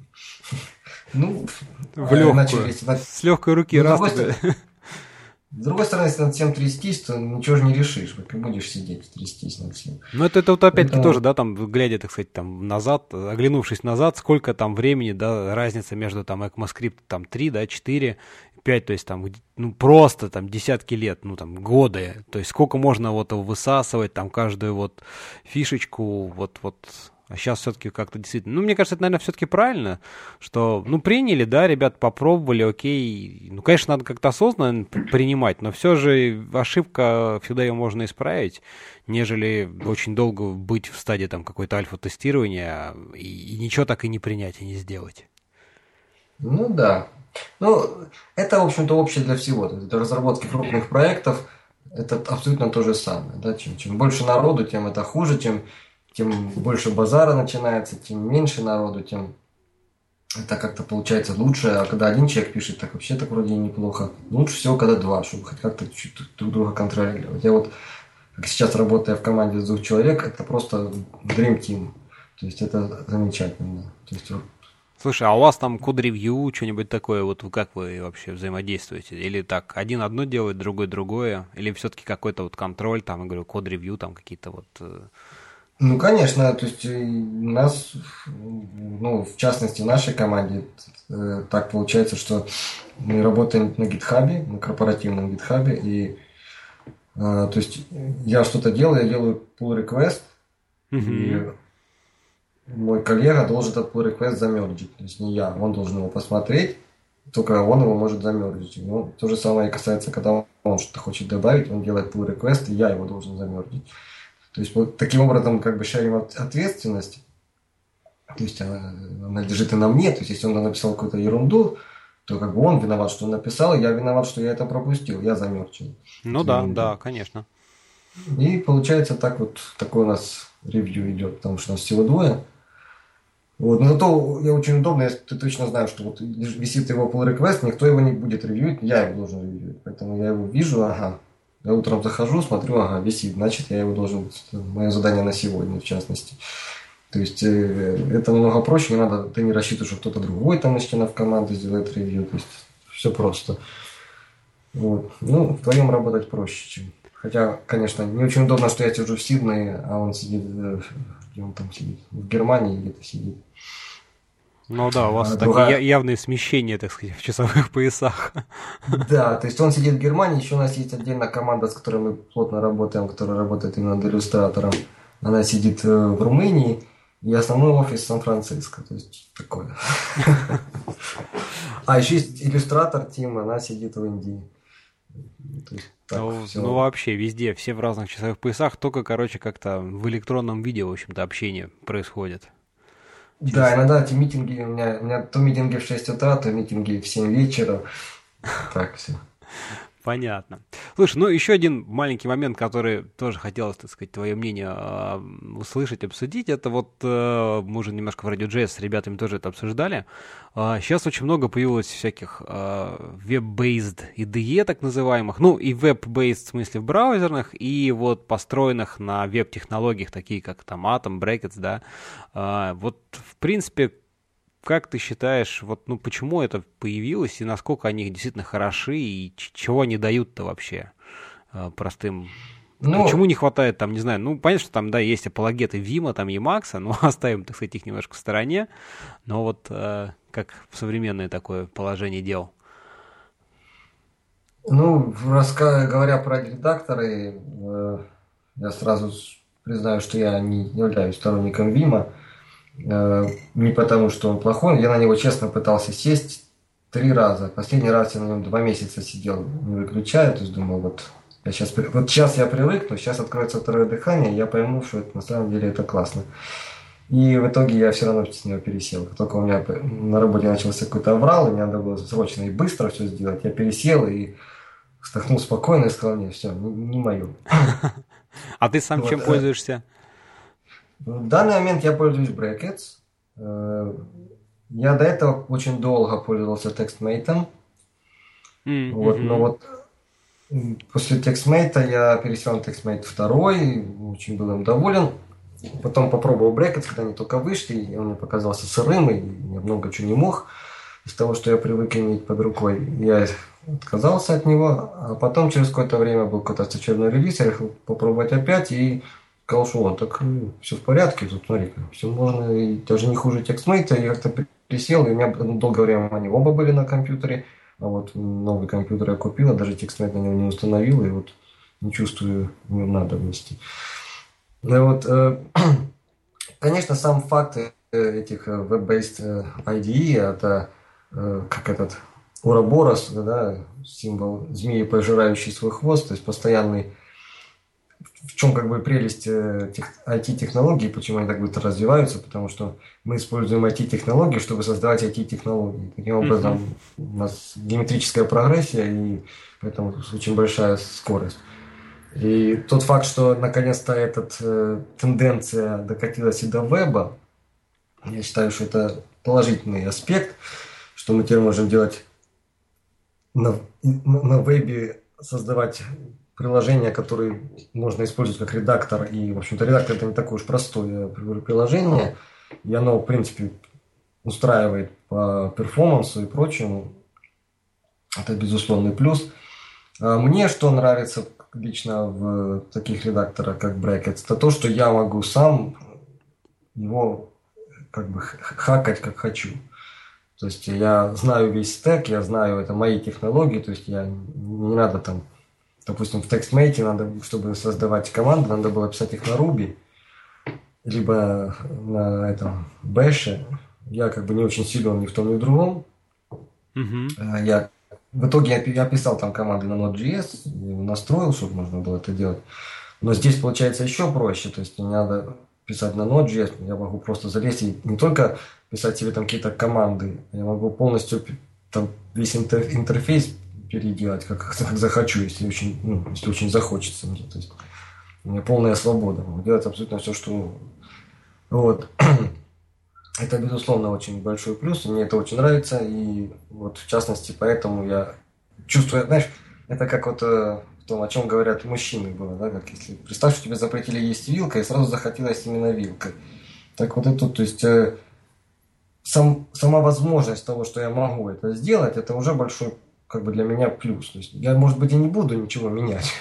Speaker 2: <laughs>
Speaker 1: ну, в легкую. Начались, с легкой руки ну, раз.
Speaker 2: С другой стороны, если над всем трястись, то ничего же не решишь. Как будешь сидеть, трястись над всем.
Speaker 1: Ну, это, это вот опять-таки Поэтому... тоже, да, там, глядя, так сказать, там, назад, оглянувшись назад, сколько там времени, да, разница между там ECMAScript там 3, да, 4, 5, то есть там, ну, просто там десятки лет, ну, там, годы. То есть сколько можно вот высасывать, там, каждую вот фишечку, вот, вот а сейчас все-таки как-то действительно... Ну, мне кажется, это, наверное, все-таки правильно, что, ну, приняли, да, ребят попробовали, окей. Ну, конечно, надо как-то осознанно принимать, но все же ошибка, всегда ее можно исправить, нежели очень долго быть в стадии там какой-то альфа-тестирования и, и ничего так и не принять, и не сделать.
Speaker 2: Ну, да. Ну, это, в общем-то, общее для всего. Для разработки крупных проектов это абсолютно то же самое. Да? Чем, чем больше народу, тем это хуже, тем тем больше базара начинается, тем меньше народу, тем это как-то получается лучше. А когда один человек пишет, так вообще так вроде неплохо. Лучше всего, когда два, чтобы хоть как-то друг друга контролировать. Я вот как сейчас работаю в команде из двух человек, это просто dream team. То есть это замечательно. То есть
Speaker 1: Слушай, а у вас там код-ревью, что-нибудь такое, вот как вы вообще взаимодействуете? Или так, один одно делает, другой другое? Или все-таки какой-то вот контроль, там, я говорю, код-ревью, там какие-то вот э,
Speaker 2: ну, конечно, то есть э, у нас, ну, в частности, в нашей команде э, так получается, что мы работаем на гитхабе, на корпоративном гитхабе, и э, то есть я что-то делаю, я делаю pull request, mm-hmm. и мой коллега должен этот pull request замерджить, то есть не я, он должен его посмотреть, только он его может замерджить. Ну, то же самое касается, когда он что-то хочет добавить, он делает pull request, и я его должен замерджить. То есть вот таким образом как бы шарим ответственность. То есть она, она лежит и на мне. То есть если он написал какую-то ерунду, то как бы он виноват, что он написал, я виноват, что я это пропустил, я замерчил.
Speaker 1: Ну да, да, конечно.
Speaker 2: И получается так вот, такой у нас ревью идет, потому что у нас всего двое. Вот. Но зато я очень удобно, если ты точно знаешь, что вот висит его pull request, никто его не будет ревьюить, я его должен ревьюить. Поэтому я его вижу, ага, я утром захожу, смотрю, ага, висит, значит, я его должен, мое задание на сегодня, в частности. То есть э, это намного проще, не надо, ты не рассчитываешь, что кто-то другой там из членов команды сделает ревью, то есть все просто. Вот. Ну, вдвоем работать проще, чем. Хотя, конечно, не очень удобно, что я сижу в Сиднее, а он сидит, э, где он там сидит, в Германии где-то сидит.
Speaker 1: Ну да, у вас а, такие явные смещения, так сказать, в часовых <laughs> поясах.
Speaker 2: Да, то есть он сидит в Германии, еще у нас есть отдельная команда, с которой мы плотно работаем, которая работает именно над иллюстратором. Она сидит э, в Румынии, и основной офис Сан-Франциско. То есть такое. <laughs> А еще есть иллюстратор Тим, она сидит в Индии.
Speaker 1: Есть, ну, ну, вообще везде, все в разных часовых поясах, только, короче, как-то в электронном виде, в общем-то, общение происходит.
Speaker 2: Да, иногда эти митинги, у меня, у меня то митинги в 6 утра, то митинги в 7 вечера. Так все.
Speaker 1: Понятно. Слушай, ну еще один маленький момент, который тоже хотелось, так сказать, твое мнение э, услышать, обсудить, это вот э, мы уже немножко в Radio с ребятами тоже это обсуждали. Сейчас очень много появилось всяких э, web-based IDE, так называемых, ну и web-based в смысле в браузерных, и вот построенных на веб-технологиях, такие как там Atom, Brackets, да. Вот, в принципе, как ты считаешь, вот, ну, почему это появилось, и насколько они действительно хороши, и чего они дают-то вообще э, простым? Ну, Почему не хватает там, не знаю, ну, понятно, что там, да, есть апологеты Вима, там, Емакса, но <laughs> оставим, так сказать, их немножко в стороне, но вот э, как в современное такое положение дел?
Speaker 2: Ну, раска... говоря про редакторы, э, я сразу признаю, что я не являюсь сторонником Вима, не потому, что он плохой. Я на него честно пытался сесть три раза. Последний раз я на нем два месяца сидел, не выключая. То есть думал, вот, я сейчас, вот сейчас я привыкну, сейчас откроется второе дыхание, я пойму, что это, на самом деле это классно. И в итоге я все равно с него пересел. Как только у меня на работе начался какой-то аврал, и мне надо было срочно и быстро все сделать, я пересел и вздохнул спокойно и сказал, не, все, не, не мое. <laughs>
Speaker 1: А ты сам чем э, пользуешься?
Speaker 2: В данный момент я пользуюсь Brackets. Э, я до этого очень долго пользовался TextMate. Mm-hmm. Вот, но вот после TextMate я пересел на TextMate 2, очень был им доволен. Потом попробовал Brackets, когда они только вышли, и он мне показался сырым, и я много чего не мог из того, что я привык иметь под рукой. Я отказался от него, а потом через какое-то время был какой-то очередной релиз, я решил попробовать опять, и сказал, что он так ну, все в порядке, тут смотри, все можно, и даже не хуже текстмейта, я как-то присел, и у меня долгое время они оба были на компьютере, а вот новый компьютер я купил, а даже текстмейт на него не установил, и вот не чувствую в нем надобности. И вот, э, <clears throat> конечно, сам факт э, этих э, web-based IDE, это как этот Уроборос, да, символ змеи, пожирающий свой хвост, то есть постоянный в чем как бы прелесть IT-технологий, э, почему они так быстро развиваются, потому что мы используем IT-технологии, чтобы создавать IT-технологии. Таким образом, mm-hmm. у нас геометрическая прогрессия, и поэтому очень большая скорость. И тот факт, что наконец-то эта э, тенденция докатилась и до веба, я считаю, что это положительный аспект, что мы теперь можем делать на, на вебе создавать приложение, которое можно использовать как редактор. И, в общем-то, редактор это не такое уж простое приложение. И оно, в принципе, устраивает по перформансу и прочему. Это безусловный плюс. А мне что нравится лично в таких редакторах, как Brackets, это то, что я могу сам его как бы хакать как хочу. То есть я знаю весь стек, я знаю, это мои технологии, то есть я не надо там допустим, в TextMate надо, чтобы создавать команды, надо было писать их на Ruby, либо на этом Bash. Я как бы не очень силен ни в том, ни в другом. Mm-hmm. Я в итоге я, я писал там команды на Node.js, настроил, чтобы можно было это делать. Но здесь получается еще проще, то есть не надо писать на Node.js, я могу просто залезть и не только писать себе там какие-то команды, я могу полностью там весь интерфейс переделать, как, захочу, если очень, ну, если очень захочется мне. То есть у меня полная свобода. Делать абсолютно все, что... Вот. <clears throat> Это, безусловно, очень большой плюс, мне это очень нравится, и вот в частности, поэтому я чувствую, знаешь, это как вот э, том, о чем говорят мужчины было, да, как если представь, что тебе запретили есть вилкой, и сразу захотелось именно вилкой. Так вот это, то есть э, сам, сама возможность того, что я могу это сделать, это уже большой как бы для меня плюс. То есть я, может быть, и не буду ничего менять.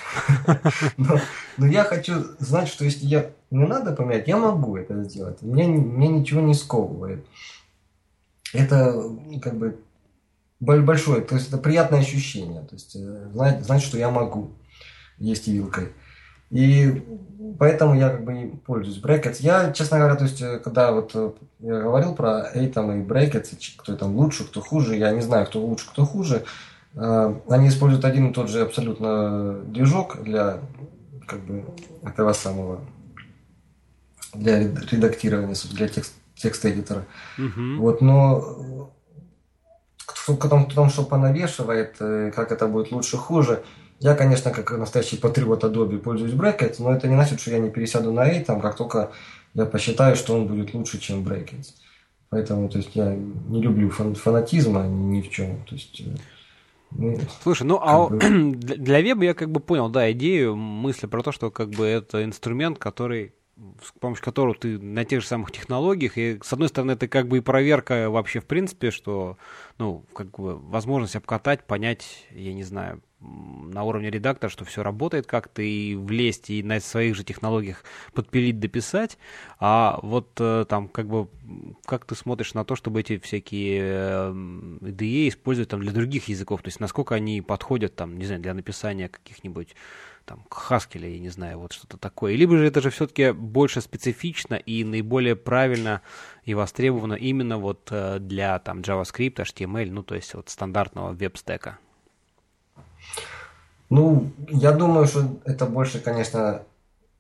Speaker 2: <laughs> Но, но я хочу знать, что если я не надо поменять, я могу это сделать. Меня, меня ничего не сковывает. Это как бы большое, то есть это приятное ощущение. То есть э, знать, знать, что я могу есть вилкой. И поэтому я как бы не пользуюсь Brackets. Я, честно говоря, то есть, э, когда вот э, я говорил про Atom и Brackets, кто там лучше, кто хуже, я не знаю, кто лучше, кто хуже. Э, они используют один и тот же абсолютно движок для как бы этого самого для редактирования, для текст, текст-эдитора.
Speaker 1: Мгм.
Speaker 2: Вот, но кто, кто там, кто там что понавешивает, э, как это будет лучше, хуже. Я, конечно, как настоящий патриот Adobe пользуюсь Brackets, но это не значит, что я не пересяду на Atom, как только я посчитаю, что он будет лучше, чем Brackets. Поэтому, то есть, я не люблю фан- фанатизма ни, в чем. То есть, э,
Speaker 1: Слушай, ну а <clears throat> для веба я как бы понял, да, идею, мысли про то, что как бы это инструмент, который с помощью которого ты на тех же самых технологиях, и с одной стороны это как бы и проверка вообще в принципе, что, ну, как бы возможность обкатать, понять, я не знаю, на уровне редактора, что все работает как-то, и влезть, и на своих же технологиях подпилить, дописать, а вот э, там как бы, как ты смотришь на то, чтобы эти всякие э, IDE использовать там для других языков, то есть насколько они подходят там, не знаю, для написания каких-нибудь там Haskell, я не знаю, вот что-то такое. Либо же это же все-таки больше специфично и наиболее правильно и востребовано именно вот э, для там JavaScript, HTML, ну то есть вот стандартного веб-стека.
Speaker 2: Ну, я думаю, что это больше, конечно,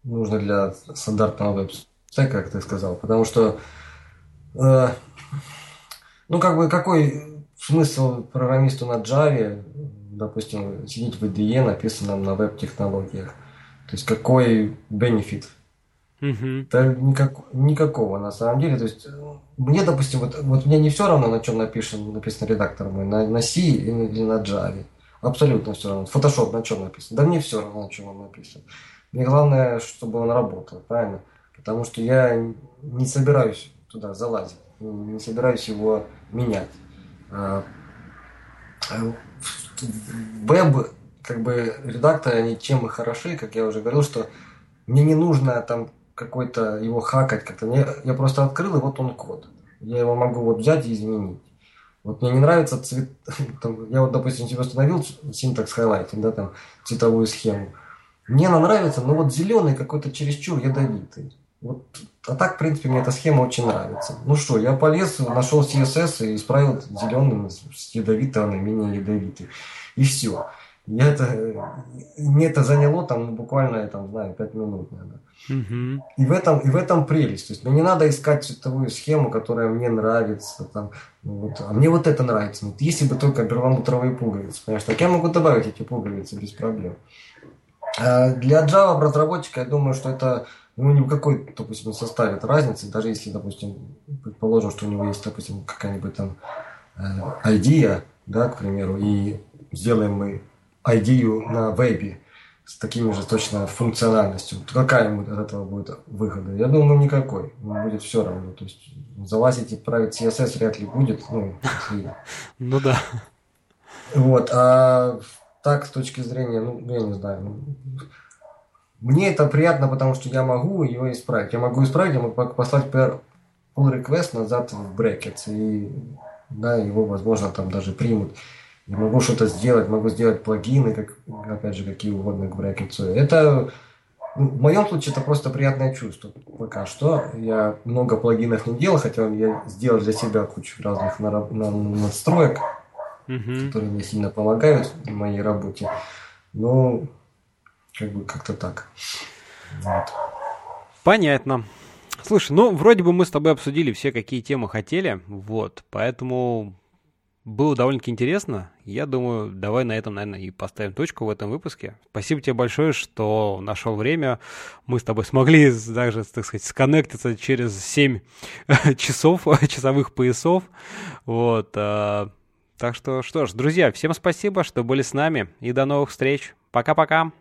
Speaker 2: нужно для стандартного веб-стека, как ты сказал, потому что, э, ну, как бы, какой смысл программисту на Java, допустим, сидеть в IDE, написанном на веб-технологиях? То есть, какой бенефит?
Speaker 1: Мгм.
Speaker 2: Да никак, никакого на самом деле. То есть э, мне, допустим, вот, вот мне не все равно, на чем напишем, написан редактор мой, на, на C или, на- или на Java. Абсолютно все равно. Photoshop на чем написан? Да мне все равно, на чем он написан. Мне главное, чтобы он работал, правильно? Потому что я не собираюсь туда залазить, не собираюсь его менять. Веб, как бы редакторы, они чем и хороши, как я уже говорил, что мне не нужно там какой-то его хакать как-то. Мне, я просто открыл, и вот он код. Я его могу вот взять и изменить. Вот мне не нравится цвет... <laughs> там, я вот, допустим, себе установил syntax highlighting, да, там, цветовую схему. Мне она нравится, но вот зеленый какой-то чересчур ядовитый. Вот, а так, в принципе, мне эта схема очень нравится. Ну что, я полез, нашел CSS и исправил зеленым с ядовитого на менее ядовитый. И все. Я это, мне это заняло там ну, буквально, я там знаю, 5 минут, наверное. И в этом, и в этом прелесть. То есть мне не надо искать цветовую схему, которая мне нравится. Там, ну, вот, а мне вот это нравится. Вот если бы только перламутровые пуговицы, понимаешь, так я могу добавить эти пуговицы без проблем. А для Java разработчика я думаю, что это ну, ни в какой, допустим, составит разницы, даже если, допустим, предположим, что у него есть, допустим, какая-нибудь там э, идея, да, к примеру, и сделаем мы идею на вебе с такими же точно функциональностью. То какая ему от этого будет выгода? Я думаю, никакой. Ему будет все равно. То есть залазить и править CSS вряд ли будет. Ну, <laughs>
Speaker 1: Ну да.
Speaker 2: вот. А так, с точки зрения, ну, я не знаю. Мне это приятно, потому что я могу ее исправить. Я могу исправить, я могу послать pull request назад в brackets. И да, его, возможно, там даже примут. Я могу что-то сделать, могу сделать плагины, как, опять же, какие угодно к брекетсу. Это, ну, в моем случае, это просто приятное чувство пока что. Я много плагинов не делал, хотя я сделал для себя кучу разных нараб- на- надстроек,
Speaker 1: Мгм.
Speaker 2: которые мне сильно помогают в моей работе. Но, как бы, как-то так. Вот.
Speaker 1: Понятно. Слушай, ну, вроде бы мы с тобой обсудили все, какие темы хотели, вот, поэтому было довольно-таки интересно. Я думаю, давай на этом, наверное, и поставим точку в этом выпуске. Спасибо тебе большое, что нашел время. Мы с тобой смогли даже, так сказать, сконнектиться через 7 <laughs> часов, <laughs> часовых поясов. Вот. а, Так что, что ж, друзья, всем спасибо, что были с нами. И до новых встреч. Пока-пока.